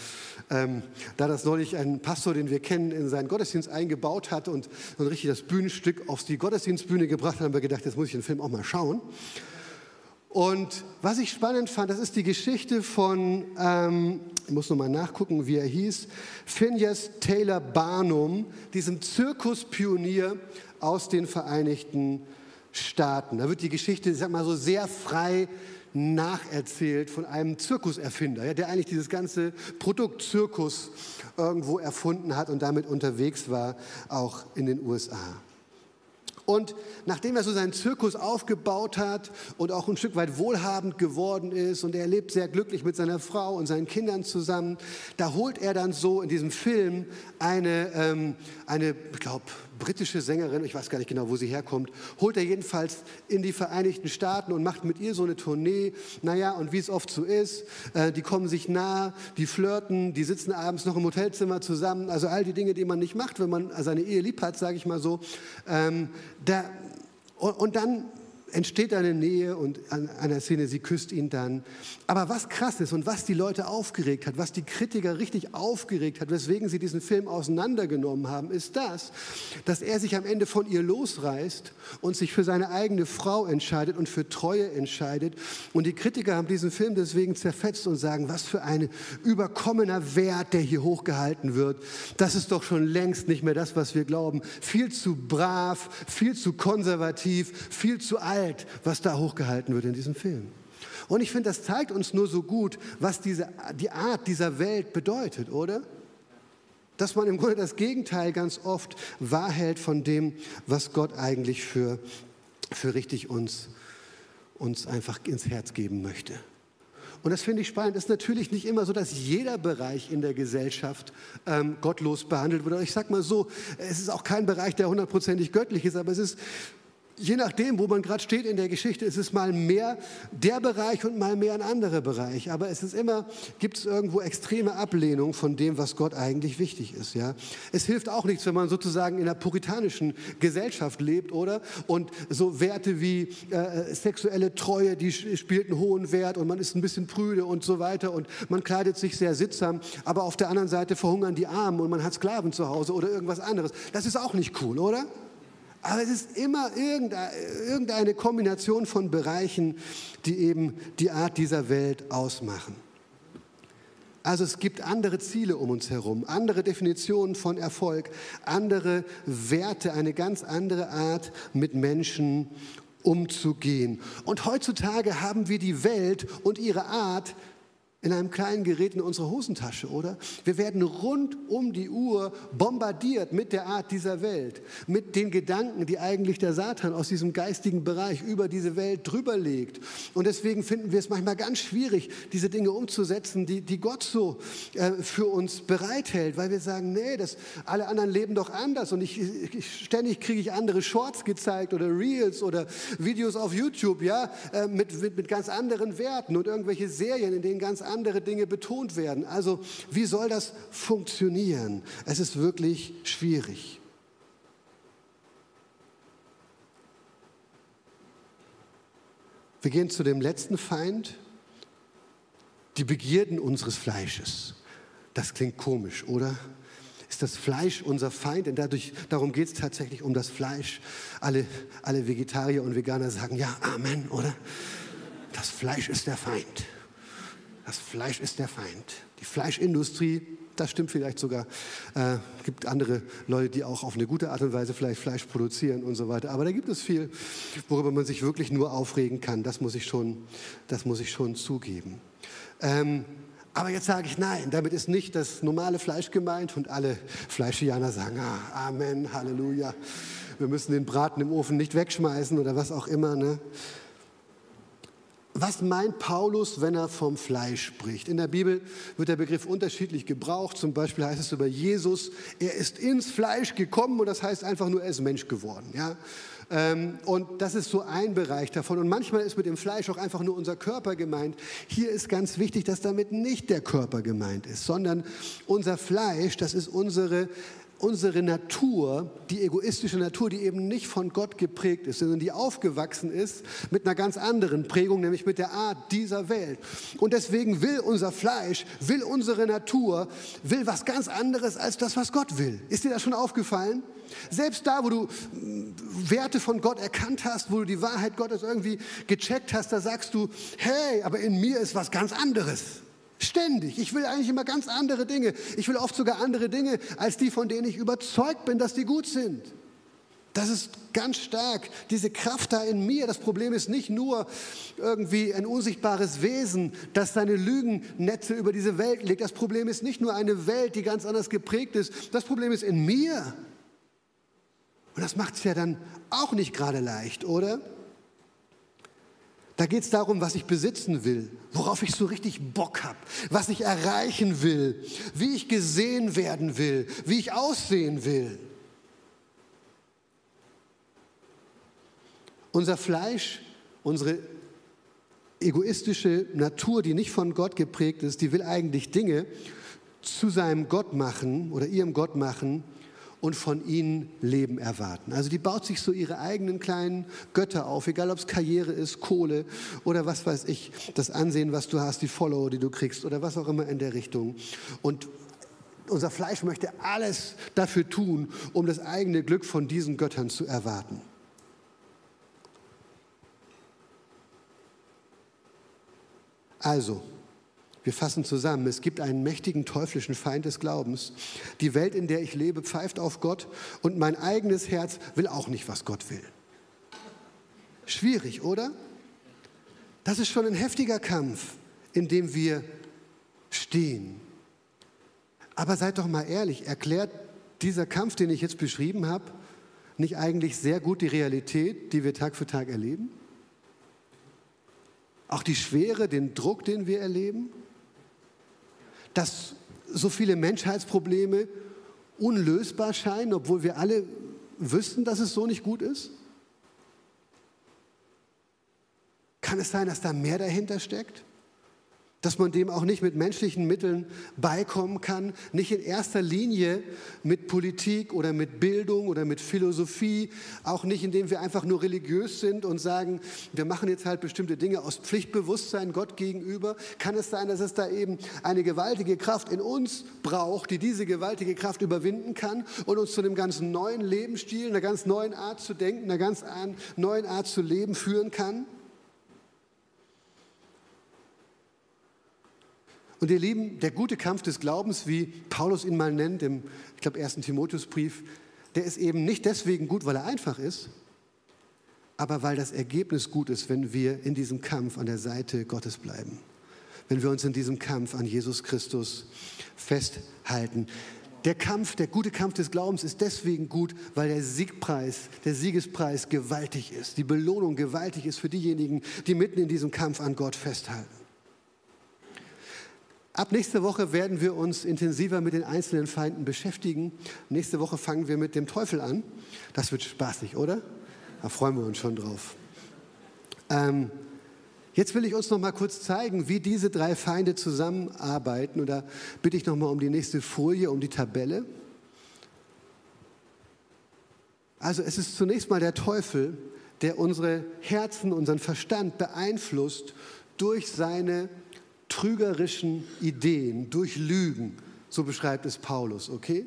ähm, da das neulich ein Pastor, den wir kennen, in seinen Gottesdienst eingebaut hat und, und richtig das Bühnenstück auf die Gottesdienstbühne gebracht hat, haben wir gedacht, jetzt muss ich den Film auch mal schauen. Und was ich spannend fand, das ist die Geschichte von, ähm, ich muss nochmal nachgucken, wie er hieß, Phineas Taylor Barnum, diesem Zirkuspionier aus den Vereinigten Staaten. Da wird die Geschichte, ich sag mal so, sehr frei nacherzählt von einem Zirkuserfinder, ja, der eigentlich dieses ganze Produkt Zirkus irgendwo erfunden hat und damit unterwegs war, auch in den USA. Und nachdem er so seinen Zirkus aufgebaut hat und auch ein Stück weit wohlhabend geworden ist und er lebt sehr glücklich mit seiner Frau und seinen Kindern zusammen, da holt er dann so in diesem Film eine, ähm, eine ich glaube, britische Sängerin, ich weiß gar nicht genau, wo sie herkommt, holt er jedenfalls in die Vereinigten Staaten und macht mit ihr so eine Tournee. Naja, und wie es oft so ist, äh, die kommen sich nah, die flirten, die sitzen abends noch im Hotelzimmer zusammen. Also all die Dinge, die man nicht macht, wenn man seine Ehe lieb hat, sage ich mal so. Ähm, da, und, und dann entsteht eine Nähe und an einer Szene, sie küsst ihn dann. Aber was krass ist und was die Leute aufgeregt hat, was die Kritiker richtig aufgeregt hat, weswegen sie diesen Film auseinandergenommen haben, ist das, dass er sich am Ende von ihr losreißt und sich für seine eigene Frau entscheidet und für Treue entscheidet. Und die Kritiker haben diesen Film deswegen zerfetzt und sagen, was für ein überkommener Wert, der hier hochgehalten wird. Das ist doch schon längst nicht mehr das, was wir glauben. Viel zu brav, viel zu konservativ, viel zu alt alt, was da hochgehalten wird in diesem Film. Und ich finde, das zeigt uns nur so gut, was diese, die Art dieser Welt bedeutet, oder? Dass man im Grunde das Gegenteil ganz oft wahrhält von dem, was Gott eigentlich für, für richtig uns, uns einfach ins Herz geben möchte. Und das finde ich spannend. Es ist natürlich nicht immer so, dass jeder Bereich in der Gesellschaft ähm, gottlos behandelt wird. Ich sage mal so, es ist auch kein Bereich, der hundertprozentig göttlich ist, aber es ist je nachdem, wo man gerade steht in der Geschichte, ist es mal mehr der Bereich und mal mehr ein anderer Bereich. Aber es ist immer, gibt es irgendwo extreme Ablehnung von dem, was Gott eigentlich wichtig ist. Ja? Es hilft auch nichts, wenn man sozusagen in einer puritanischen Gesellschaft lebt, oder? Und so Werte wie äh, sexuelle Treue, die spielt einen hohen Wert und man ist ein bisschen prüde und so weiter und man kleidet sich sehr sittsam. Aber auf der anderen Seite verhungern die Armen und man hat Sklaven zu Hause oder irgendwas anderes. Das ist auch nicht cool, oder? Aber es ist immer irgendeine Kombination von Bereichen, die eben die Art dieser Welt ausmachen. Also es gibt andere Ziele um uns herum, andere Definitionen von Erfolg, andere Werte, eine ganz andere Art, mit Menschen umzugehen. Und heutzutage haben wir die Welt und ihre Art in einem kleinen Gerät in unserer Hosentasche, oder? Wir werden rund um die Uhr bombardiert mit der Art dieser Welt, mit den Gedanken, die eigentlich der Satan aus diesem geistigen Bereich über diese Welt drüber legt. Und deswegen finden wir es manchmal ganz schwierig, diese Dinge umzusetzen, die, die Gott so äh, für uns bereithält, weil wir sagen, nee, das, alle anderen leben doch anders und ich, ich ständig kriege ich andere Shorts gezeigt oder Reels oder Videos auf YouTube, ja, äh, mit, mit, mit ganz anderen Werten und irgendwelche Serien, in denen ganz andere Dinge betont werden. Also wie soll das funktionieren? Es ist wirklich schwierig. Wir gehen zu dem letzten Feind, die Begierden unseres Fleisches. Das klingt komisch, oder? Ist das Fleisch unser Feind? Denn dadurch, darum geht es tatsächlich um das Fleisch. Alle, alle Vegetarier und Veganer sagen ja, Amen, oder? Das Fleisch ist der Feind. Das Fleisch ist der Feind. Die Fleischindustrie, das stimmt vielleicht sogar. Es äh, gibt andere Leute, die auch auf eine gute Art und Weise vielleicht Fleisch produzieren und so weiter. Aber da gibt es viel, worüber man sich wirklich nur aufregen kann. Das muss ich schon, das muss ich schon zugeben. Ähm, aber jetzt sage ich nein, damit ist nicht das normale Fleisch gemeint und alle Fleischianer sagen, ah, Amen, Halleluja. Wir müssen den Braten im Ofen nicht wegschmeißen oder was auch immer. Ne? Was meint Paulus, wenn er vom Fleisch spricht? In der Bibel wird der Begriff unterschiedlich gebraucht. Zum Beispiel heißt es über Jesus, er ist ins Fleisch gekommen und das heißt einfach nur, er ist Mensch geworden. Ja? Ähm, und das ist so ein Bereich davon. Und manchmal ist mit dem Fleisch auch einfach nur unser Körper gemeint. Hier ist ganz wichtig, dass damit nicht der Körper gemeint ist, sondern unser Fleisch, das ist unsere unsere Natur, die egoistische Natur, die eben nicht von Gott geprägt ist, sondern die aufgewachsen ist mit einer ganz anderen Prägung, nämlich mit der Art dieser Welt. Und deswegen will unser Fleisch, will unsere Natur, will was ganz anderes als das, was Gott will. Ist dir das schon aufgefallen? Selbst da, wo du mm, Werte von Gott erkannt hast, wo du die Wahrheit Gottes irgendwie gecheckt hast, da sagst du, hey, aber in mir ist was ganz anderes. Ständig. Ich will eigentlich immer ganz andere Dinge. Ich will oft sogar andere Dinge als die, von denen ich überzeugt bin, dass die gut sind. Das ist ganz stark, diese Kraft da in mir. Das Problem ist nicht nur irgendwie ein unsichtbares Wesen, das seine Lügennetze über diese Welt legt. Das Problem ist nicht nur eine Welt, die ganz anders geprägt ist. Das Problem ist in mir. Und das macht es ja dann auch nicht gerade leicht, oder? Da geht es darum, was ich besitzen will, worauf ich so richtig Bock habe, was ich erreichen will, wie ich gesehen werden will, wie ich aussehen will. Unser Fleisch, unsere egoistische Natur, die nicht von Gott geprägt ist, die will eigentlich Dinge zu seinem Gott machen oder ihrem Gott machen, und von ihnen Leben erwarten. Also die baut sich so ihre eigenen kleinen Götter auf, egal ob es Karriere ist, Kohle oder was weiß ich, das Ansehen, was du hast, die Follower, die du kriegst oder was auch immer in der Richtung. Und unser Fleisch möchte alles dafür tun, um das eigene Glück von diesen Göttern zu erwarten. Also, wir fassen zusammen, es gibt einen mächtigen teuflischen Feind des Glaubens. Die Welt, in der ich lebe, pfeift auf Gott und mein eigenes Herz will auch nicht, was Gott will. Schwierig, oder? Das ist schon ein heftiger Kampf, in dem wir stehen. Aber seid doch mal ehrlich, erklärt dieser Kampf, den ich jetzt beschrieben habe, nicht eigentlich sehr gut die Realität, die wir Tag für Tag erleben? Auch die Schwere, den Druck, den wir erleben? Dass so viele Menschheitsprobleme unlösbar scheinen, obwohl wir alle wüssten, dass es so nicht gut ist? Kann es sein, dass da mehr dahinter steckt? Dass man dem auch nicht mit menschlichen Mitteln beikommen kann, nicht in erster Linie mit Politik oder mit Bildung oder mit Philosophie, auch nicht indem wir einfach nur religiös sind und sagen, wir machen jetzt halt bestimmte Dinge aus Pflichtbewusstsein Gott gegenüber. Kann es sein, dass es da eben eine gewaltige Kraft in uns braucht, die diese gewaltige Kraft überwinden kann und uns zu einem ganz neuen Lebensstil, einer ganz neuen Art zu denken, einer ganz neuen Art zu leben führen kann? Und ihr Lieben, der gute Kampf des Glaubens, wie Paulus ihn mal nennt im, ich glaube, ersten Timotheusbrief, der ist eben nicht deswegen gut, weil er einfach ist, aber weil das Ergebnis gut ist, wenn wir in diesem Kampf an der Seite Gottes bleiben. Wenn wir uns in diesem Kampf an Jesus Christus festhalten. Der Kampf, der gute Kampf des Glaubens ist deswegen gut, weil der Siegpreis, der Siegespreis gewaltig ist, die Belohnung gewaltig ist für diejenigen, die mitten in diesem Kampf an Gott festhalten. Ab nächste Woche werden wir uns intensiver mit den einzelnen Feinden beschäftigen. Nächste Woche fangen wir mit dem Teufel an. Das wird spaßig, oder? Da freuen wir uns schon drauf. Ähm, jetzt will ich uns noch mal kurz zeigen, wie diese drei Feinde zusammenarbeiten. Und da bitte ich noch mal um die nächste Folie, um die Tabelle. Also es ist zunächst mal der Teufel, der unsere Herzen, unseren Verstand beeinflusst durch seine trügerischen Ideen, durch Lügen. So beschreibt es Paulus, okay?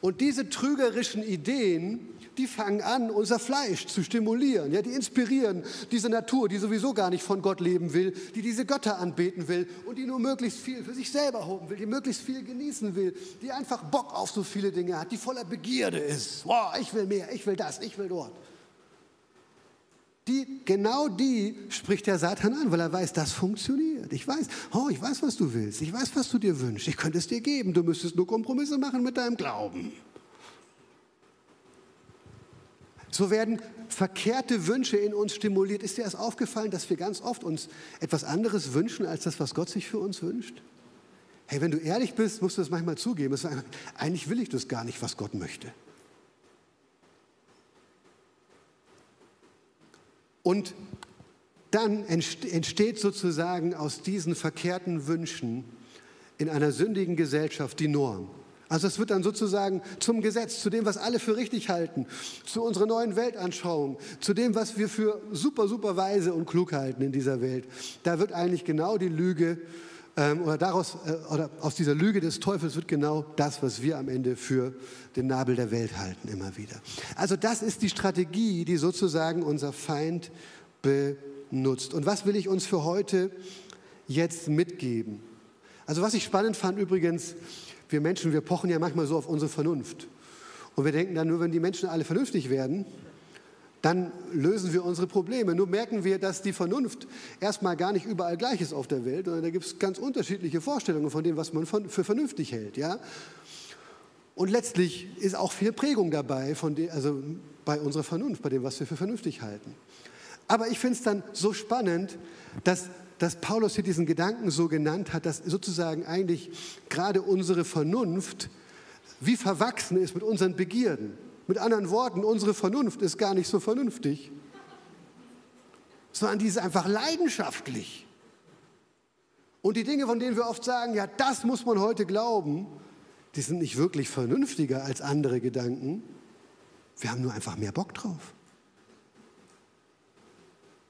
Und diese trügerischen Ideen, die fangen an, unser Fleisch zu stimulieren. Ja, die inspirieren diese Natur, die sowieso gar nicht von Gott leben will, die diese Götter anbeten will und die nur möglichst viel für sich selber holen will, die möglichst viel genießen will, die einfach Bock auf so viele Dinge hat, die voller Begierde ist. Boah, ich will mehr, ich will das, ich will dort. Die, genau die spricht der Satan an, weil er weiß, das funktioniert. Ich weiß, oh, ich weiß, was du willst. Ich weiß, was du dir wünschst. Ich könnte es dir geben. Du müsstest nur Kompromisse machen mit deinem Glauben. So werden verkehrte Wünsche in uns stimuliert. Ist dir das aufgefallen, dass wir ganz oft uns etwas anderes wünschen, als das, was Gott sich für uns wünscht? Hey, wenn du ehrlich bist, musst du das manchmal zugeben. Eigentlich will ich das gar nicht, was Gott möchte. Und dann entsteht sozusagen aus diesen verkehrten Wünschen in einer sündigen Gesellschaft die Norm. Also es wird dann sozusagen zum Gesetz, zu dem, was alle für richtig halten, zu unserer neuen Weltanschauung, zu dem, was wir für super, super weise und klug halten in dieser Welt. Da wird eigentlich genau die Lüge ähm, oder daraus äh, oder aus dieser Lüge des Teufels wird genau das, was wir am Ende für den Nabel der Welt halten, immer wieder. Also das ist die Strategie, die sozusagen unser Feind benutzt. Und was will ich uns für heute jetzt mitgeben? Also was ich spannend fand übrigens, wir Menschen, wir pochen ja manchmal so auf unsere Vernunft. Und wir denken dann nur, wenn die Menschen alle vernünftig werden, dann lösen wir unsere Probleme. Nur merken wir, dass die Vernunft erstmal gar nicht überall gleich ist auf der Welt, sondern da gibt es ganz unterschiedliche Vorstellungen von dem, was man für vernünftig hält. Ja? Und letztlich ist auch viel Prägung dabei, von dem, also bei unserer Vernunft, bei dem, was wir für vernünftig halten. Aber ich finde es dann so spannend, dass dass Paulus hier diesen Gedanken so genannt hat, dass sozusagen eigentlich gerade unsere Vernunft wie verwachsen ist mit unseren Begierden. Mit anderen Worten, unsere Vernunft ist gar nicht so vernünftig, sondern die ist einfach leidenschaftlich. Und die Dinge, von denen wir oft sagen, ja, das muss man heute glauben, die sind nicht wirklich vernünftiger als andere Gedanken. Wir haben nur einfach mehr Bock drauf.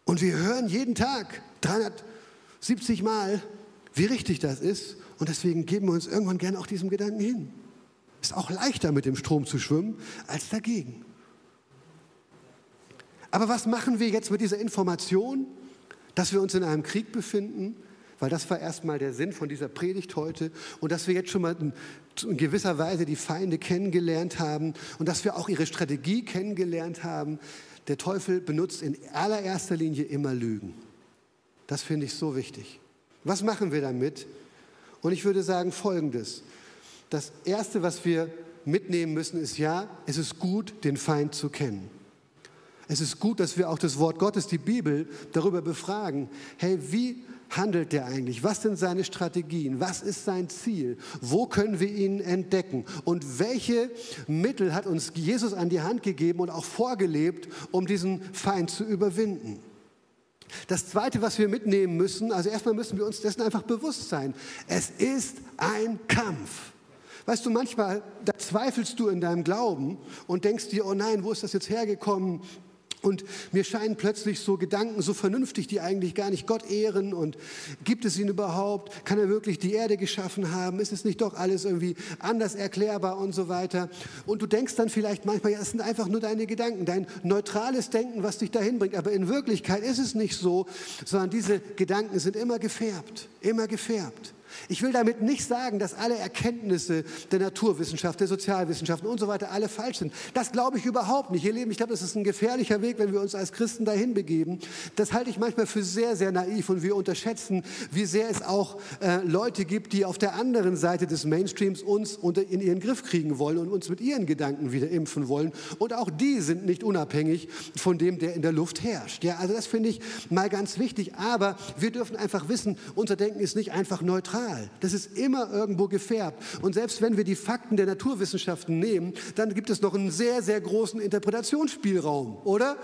Und wir hören jeden Tag 300 70 Mal, wie richtig das ist. Und deswegen geben wir uns irgendwann gerne auch diesem Gedanken hin. Ist auch leichter mit dem Strom zu schwimmen als dagegen. Aber was machen wir jetzt mit dieser Information, dass wir uns in einem Krieg befinden? Weil das war erstmal der Sinn von dieser Predigt heute und dass wir jetzt schon mal in, gewisser Weise die Feinde kennengelernt haben und dass wir auch ihre Strategie kennengelernt haben. Der Teufel benutzt in allererster Linie immer Lügen. Das finde ich so wichtig. Was machen wir damit? Und ich würde sagen Folgendes. Das Erste, was wir mitnehmen müssen, ist ja, es ist gut, den Feind zu kennen. Es ist gut, dass wir auch das Wort Gottes, die Bibel, darüber befragen. Hey, wie handelt der eigentlich? Was sind seine Strategien? Was ist sein Ziel? Wo können wir ihn entdecken? Und welche Mittel hat uns Jesus an die Hand gegeben und auch vorgelebt, um diesen Feind zu überwinden? Das Zweite, was wir mitnehmen müssen, also erstmal müssen wir uns dessen einfach bewusst sein. Es ist ein Kampf. Weißt du, manchmal, da zweifelst du in deinem Glauben und denkst dir, oh nein, wo ist das jetzt hergekommen? Und mir scheinen plötzlich so Gedanken so vernünftig, die eigentlich gar nicht Gott ehren. Und gibt es ihn überhaupt? Kann er wirklich die Erde geschaffen haben? Ist es nicht doch alles irgendwie anders erklärbar und so weiter? Und du denkst dann vielleicht manchmal, ja, es sind einfach nur deine Gedanken, dein neutrales Denken, was dich dahin bringt. Aber in Wirklichkeit ist es nicht so, sondern diese Gedanken sind immer gefärbt, immer gefärbt. Ich will damit nicht sagen, dass alle Erkenntnisse der Naturwissenschaft, der Sozialwissenschaften und so weiter alle falsch sind. Das glaube ich überhaupt nicht. Ihr Leben, ich glaube, das ist ein gefährlicher Weg, wenn wir uns als Christen dahin begeben. Das halte ich manchmal für sehr, sehr naiv und wir unterschätzen, wie sehr es auch äh, Leute gibt, die auf der anderen Seite des Mainstreams uns unter, in ihren Griff kriegen wollen und uns mit ihren Gedanken wieder impfen wollen. Und auch die sind nicht unabhängig von dem, der in der Luft herrscht. Ja, also das finde ich mal ganz wichtig. Aber wir dürfen einfach wissen, unser Denken ist nicht einfach neutral neutral. Das ist immer irgendwo gefärbt. Und selbst wenn wir die Fakten der Naturwissenschaften nehmen, dann gibt es noch einen sehr, sehr großen Interpretationsspielraum, oder?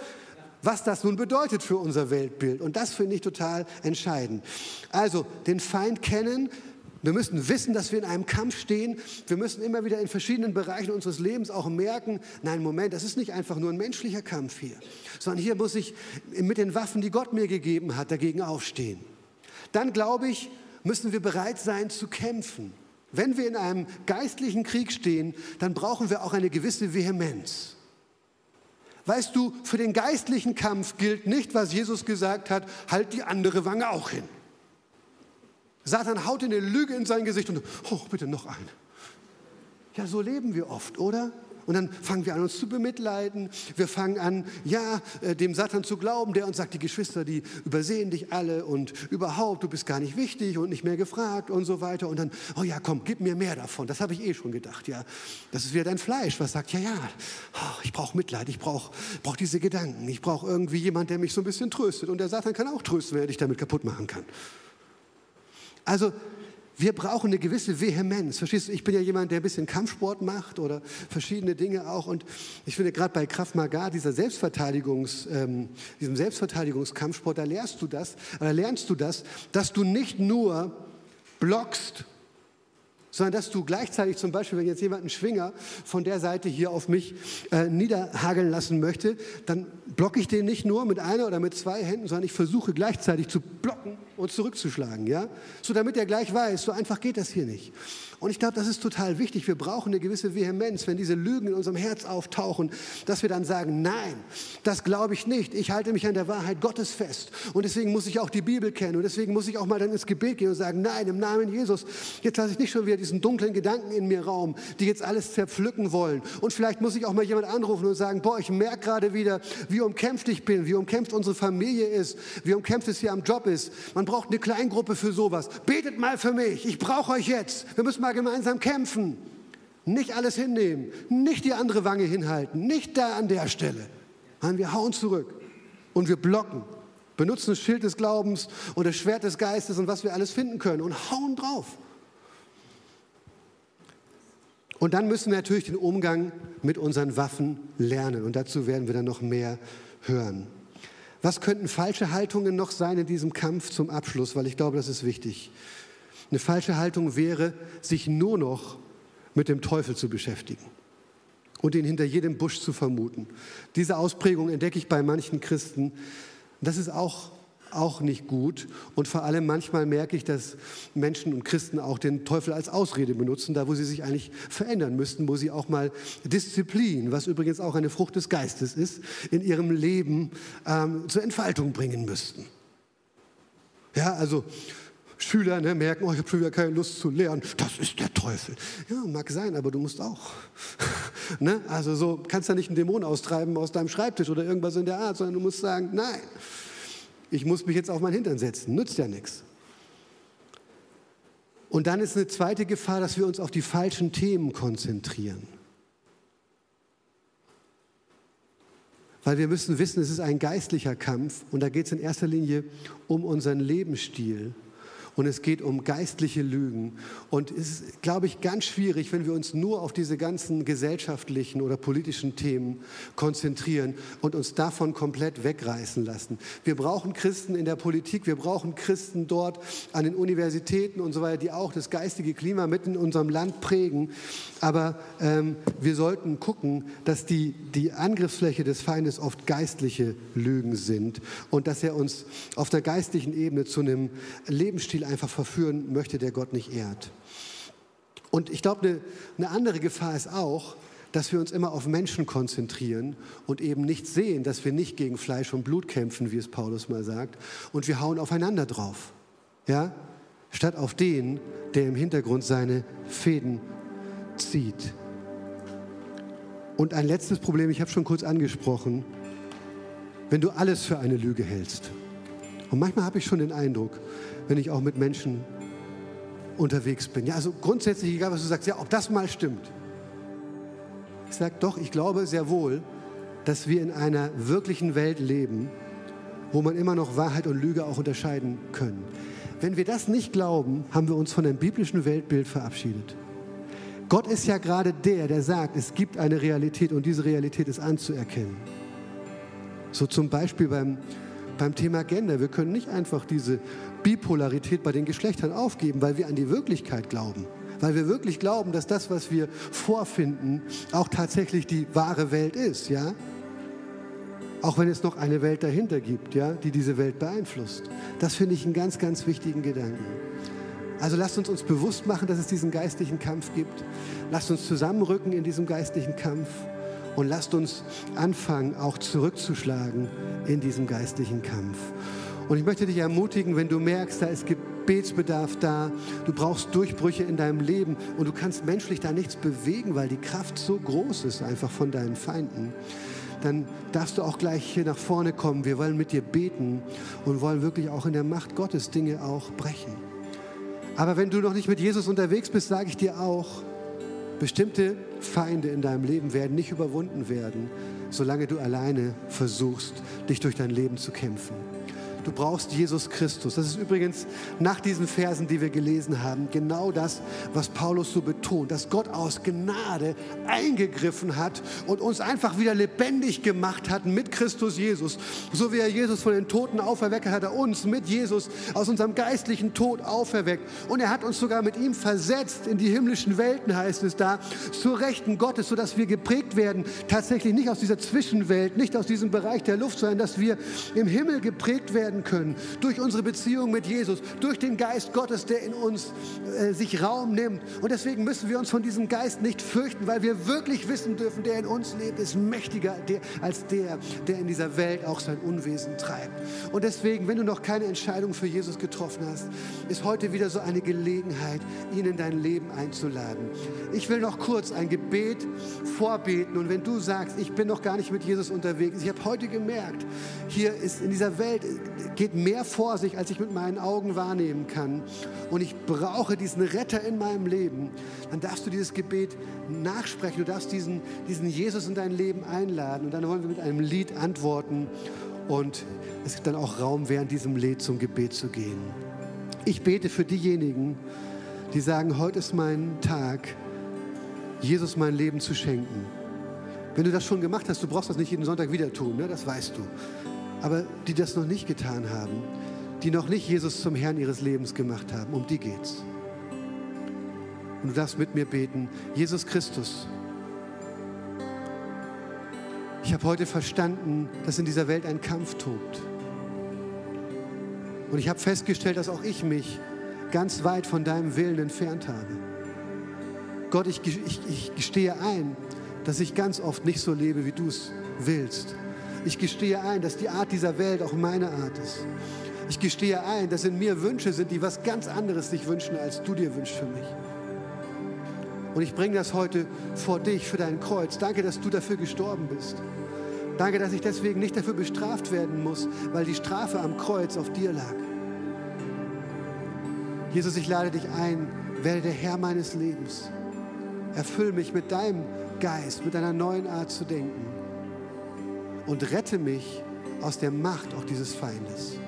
was das nun bedeutet für unser Weltbild. Und das finde ich total entscheidend. Also den Feind kennen, Wir müssen wissen, dass wir in einem Kampf stehen. Wir müssen immer wieder in verschiedenen Bereichen unseres Lebens auch merken, nein, Moment, das ist nicht einfach nur ein menschlicher Kampf hier, sondern hier muss ich mit den Waffen, die Gott mir gegeben hat, dagegen aufstehen. Dann glaube ich, müssen wir bereit sein zu kämpfen. Wenn wir in einem geistlichen Krieg stehen, dann brauchen wir auch eine gewisse Vehemenz. Weißt du, für den geistlichen Kampf gilt nicht, was Jesus gesagt hat, halt die andere Wange auch hin. Satan haut eine Lüge in sein Gesicht und, oh, bitte noch eine. Ja, so leben wir oft, oder? Und dann fangen wir an, uns zu bemitleiden. Wir fangen an, ja, äh, dem Satan zu glauben, der uns sagt, die Geschwister, die übersehen dich alle und überhaupt, du bist gar nicht wichtig und nicht mehr gefragt und so weiter. Und dann, oh ja, komm, gib mir mehr davon. Das habe ich eh schon gedacht, ja. Das ist wieder dein Fleisch, was sagt, ja, ja, oh, ich brauche Mitleid, ich brauche brauch diese Gedanken, ich brauche irgendwie jemand, der mich so ein bisschen tröstet. Und der Satan kann auch trösten, wenn er dich damit kaputt machen kann. Also wir brauchen eine gewisse Vehemenz. Verstehst du, ich bin ja jemand, der ein bisschen Kampfsport macht oder verschiedene Dinge auch. Und ich finde gerade bei Krav Maga, dieser Selbstverteidigungs, ähm, diesem Selbstverteidigungskampfsport, da lernst du das, oder lernst du das, dass du nicht nur blockst, sondern dass du gleichzeitig zum Beispiel, wenn jetzt jemand einen Schwinger von der Seite hier auf mich äh, niederhageln lassen möchte, dann blocke ich den nicht nur mit einer oder mit zwei Händen, sondern ich versuche gleichzeitig zu blocken und zurückzuschlagen, ja? So damit er gleich weiß, so einfach geht das hier nicht. Und ich glaube, das ist total wichtig. Wir brauchen eine gewisse Vehemenz, wenn diese Lügen in unserem Herz auftauchen, dass wir dann sagen, nein, das glaube ich nicht. Ich halte mich an der Wahrheit Gottes fest. Und deswegen muss ich auch die Bibel kennen. Und deswegen muss ich auch mal dann ins Gebet gehen und sagen, nein, im Namen Jesus, jetzt lasse ich nicht schon wieder diesen dunklen Gedanken in mir Raum, die jetzt alles zerpflücken wollen. Und vielleicht muss ich auch mal jemand anrufen und sagen, boah, ich merke gerade wieder, wie umkämpft ich bin, wie umkämpft unsere Familie ist, wie umkämpft es hier am Job ist. Man braucht eine Kleingruppe für sowas. Betet mal für mich. Ich brauche euch jetzt. Wir müssen mal gemeinsam kämpfen. Nicht alles hinnehmen, nicht die andere Wange hinhalten, nicht da an der Stelle. Nein, wir hauen zurück und wir blocken, benutzen das Schild des Glaubens und das Schwert des Geistes und was wir alles finden können und hauen drauf. Und dann müssen wir natürlich den Umgang mit unseren Waffen lernen und dazu werden wir dann noch mehr hören. Was könnten falsche Haltungen noch sein in diesem Kampf zum Abschluss, weil ich glaube, das ist wichtig. Eine falsche Haltung wäre, sich nur noch mit dem Teufel zu beschäftigen und ihn hinter jedem Busch zu vermuten. Diese Ausprägung entdecke ich bei manchen Christen. Das ist auch, auch nicht gut. Und vor allem manchmal merke ich, dass Menschen und Christen auch den Teufel als Ausrede benutzen, da wo sie sich eigentlich verändern müssten, wo sie auch mal Disziplin, was übrigens auch eine Frucht des Geistes ist, in ihrem Leben ähm, zur Entfaltung bringen müssten. Ja, also Schüler ne, merken, oh, ich habe schon wieder keine Lust zu lernen. Das ist der Teufel. Ja, mag sein, aber du musst auch. ne? Also so kannst du ja nicht einen Dämon austreiben aus deinem Schreibtisch oder irgendwas in der Art, sondern du musst sagen, nein, ich muss mich jetzt auf meinen Hintern setzen. Nützt ja nichts. Und dann ist eine zweite Gefahr, dass wir uns auf die falschen Themen konzentrieren. Weil wir müssen wissen, es ist ein geistlicher Kampf und da geht es in erster Linie um unseren Lebensstil und es geht um geistliche Lügen. Und es ist, glaube ich, ganz schwierig, wenn wir uns nur auf diese ganzen gesellschaftlichen oder politischen Themen konzentrieren und uns davon komplett wegreißen lassen. Wir brauchen Christen in der Politik, wir brauchen Christen dort an den Universitäten und so weiter, die auch das geistige Klima mitten in unserem Land prägen. Aber ähm, wir sollten gucken, dass die, die Angriffsfläche des Feindes oft geistliche Lügen sind und dass er uns auf der geistlichen Ebene zu einem Lebensstil einfach verführen möchte, der Gott nicht ehrt. Und ich glaube, eine, eine andere Gefahr ist auch, dass wir uns immer auf Menschen konzentrieren und eben nicht sehen, dass wir nicht gegen Fleisch und Blut kämpfen, wie es Paulus mal sagt, und wir hauen aufeinander drauf. Ja? Statt auf den, der im Hintergrund seine Fäden zieht. Und ein letztes Problem, ich habe schon kurz angesprochen, wenn du alles für eine Lüge hältst. Und manchmal habe ich schon den Eindruck, wenn ich auch mit Menschen unterwegs bin. Ja, also grundsätzlich, egal was du sagst, ja, ob das mal stimmt. Ich sage doch, ich glaube sehr wohl, dass wir in einer wirklichen Welt leben, wo man immer noch Wahrheit und Lüge auch unterscheiden können. Wenn wir das nicht glauben, haben wir uns von dem biblischen Weltbild verabschiedet. Gott ist ja gerade der, der sagt, es gibt eine Realität und diese Realität ist anzuerkennen. So zum Beispiel beim beim Thema Gender. Wir können nicht einfach diese Bipolarität bei den Geschlechtern aufgeben, weil wir an die Wirklichkeit glauben. Weil wir wirklich glauben, dass das, was wir vorfinden, auch tatsächlich die wahre Welt ist, ja? Auch wenn es noch eine Welt dahinter gibt, ja, die diese Welt beeinflusst. Das finde ich einen ganz, ganz wichtigen Gedanken. Also lasst uns uns bewusst machen, dass es diesen geistlichen Kampf gibt. Lasst uns zusammenrücken in diesem geistlichen Kampf und lasst uns anfangen, auch zurückzuschlagen in diesem geistlichen Kampf. Und ich möchte dich ermutigen, wenn du merkst, da ist Gebetsbedarf da, du brauchst Durchbrüche in deinem Leben und du kannst menschlich da nichts bewegen, weil die Kraft so groß ist einfach von deinen Feinden, dann darfst du auch gleich hier nach vorne kommen. Wir wollen mit dir beten und wollen wirklich auch in der Macht Gottes Dinge auch brechen. Aber wenn du noch nicht mit Jesus unterwegs bist, sage ich dir auch, bestimmte Feinde in deinem Leben werden nicht überwunden werden, solange du alleine versuchst, dich durch dein Leben zu kämpfen. Du brauchst Jesus Christus. Das ist übrigens nach diesen Versen, die wir gelesen haben, genau das, was Paulus so betont, dass Gott aus Gnade eingegriffen hat und uns einfach wieder lebendig gemacht hat mit Christus Jesus. So wie er Jesus von den Toten auferweckt hat, hat er uns mit Jesus aus unserem geistlichen Tod auferweckt. Und er hat uns sogar mit ihm versetzt in die himmlischen Welten, heißt es da, zur Rechten Gottes, sodass wir geprägt werden, tatsächlich nicht aus dieser Zwischenwelt, nicht aus diesem Bereich der Luft, sondern dass wir im Himmel geprägt werden werden können durch unsere Beziehung mit Jesus, durch den Geist Gottes, der in uns äh, sich Raum nimmt. Und deswegen müssen wir uns von diesem Geist nicht fürchten, weil wir wirklich wissen dürfen, der in uns lebt, ist mächtiger der, als der, der in dieser Welt auch sein Unwesen treibt. Und deswegen, wenn du noch keine Entscheidung für Jesus getroffen hast, ist heute wieder so eine Gelegenheit, ihn in dein Leben einzuladen. Ich will noch kurz ein Gebet vorbeten. Und wenn du sagst, ich bin noch gar nicht mit Jesus unterwegs, ich habe heute gemerkt, hier ist in dieser Welt geht mehr vor sich, als ich mit meinen Augen wahrnehmen kann. Und ich brauche diesen Retter in meinem Leben. Dann darfst du dieses Gebet nachsprechen. Du darfst diesen, diesen Jesus in dein Leben einladen. Und dann wollen wir mit einem Lied antworten. Und es gibt dann auch Raum, während diesem Lied zum Gebet zu gehen. Ich bete für diejenigen, die sagen, heute ist mein Tag, Jesus mein Leben zu schenken. Wenn du das schon gemacht hast, du brauchst das nicht jeden Sonntag wieder tun, ne? das weißt du aber die das noch nicht getan haben, die noch nicht Jesus zum Herrn ihres Lebens gemacht haben, um die geht's. Und du darfst mit mir beten, Jesus Christus. Ich habe heute verstanden, dass in dieser Welt ein Kampf tobt. Und ich habe festgestellt, dass auch ich mich ganz weit von deinem Willen entfernt habe. Gott, ich, ich, ich gestehe ein, dass ich ganz oft nicht so lebe, wie du es willst. Ich gestehe ein, dass die Art dieser Welt auch meine Art ist. Ich gestehe ein, dass in mir Wünsche sind, die was ganz anderes sich wünschen, als du dir wünschst für mich. Und ich bringe das heute vor dich, für dein Kreuz. Danke, dass du dafür gestorben bist. Danke, dass ich deswegen nicht dafür bestraft werden muss, weil die Strafe am Kreuz auf dir lag. Jesus, ich lade dich ein, werde der Herr meines Lebens. Erfüll mich mit deinem Geist, mit deiner neuen Art zu denken und rette mich aus der Macht auch dieses Feindes.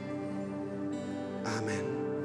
Amen.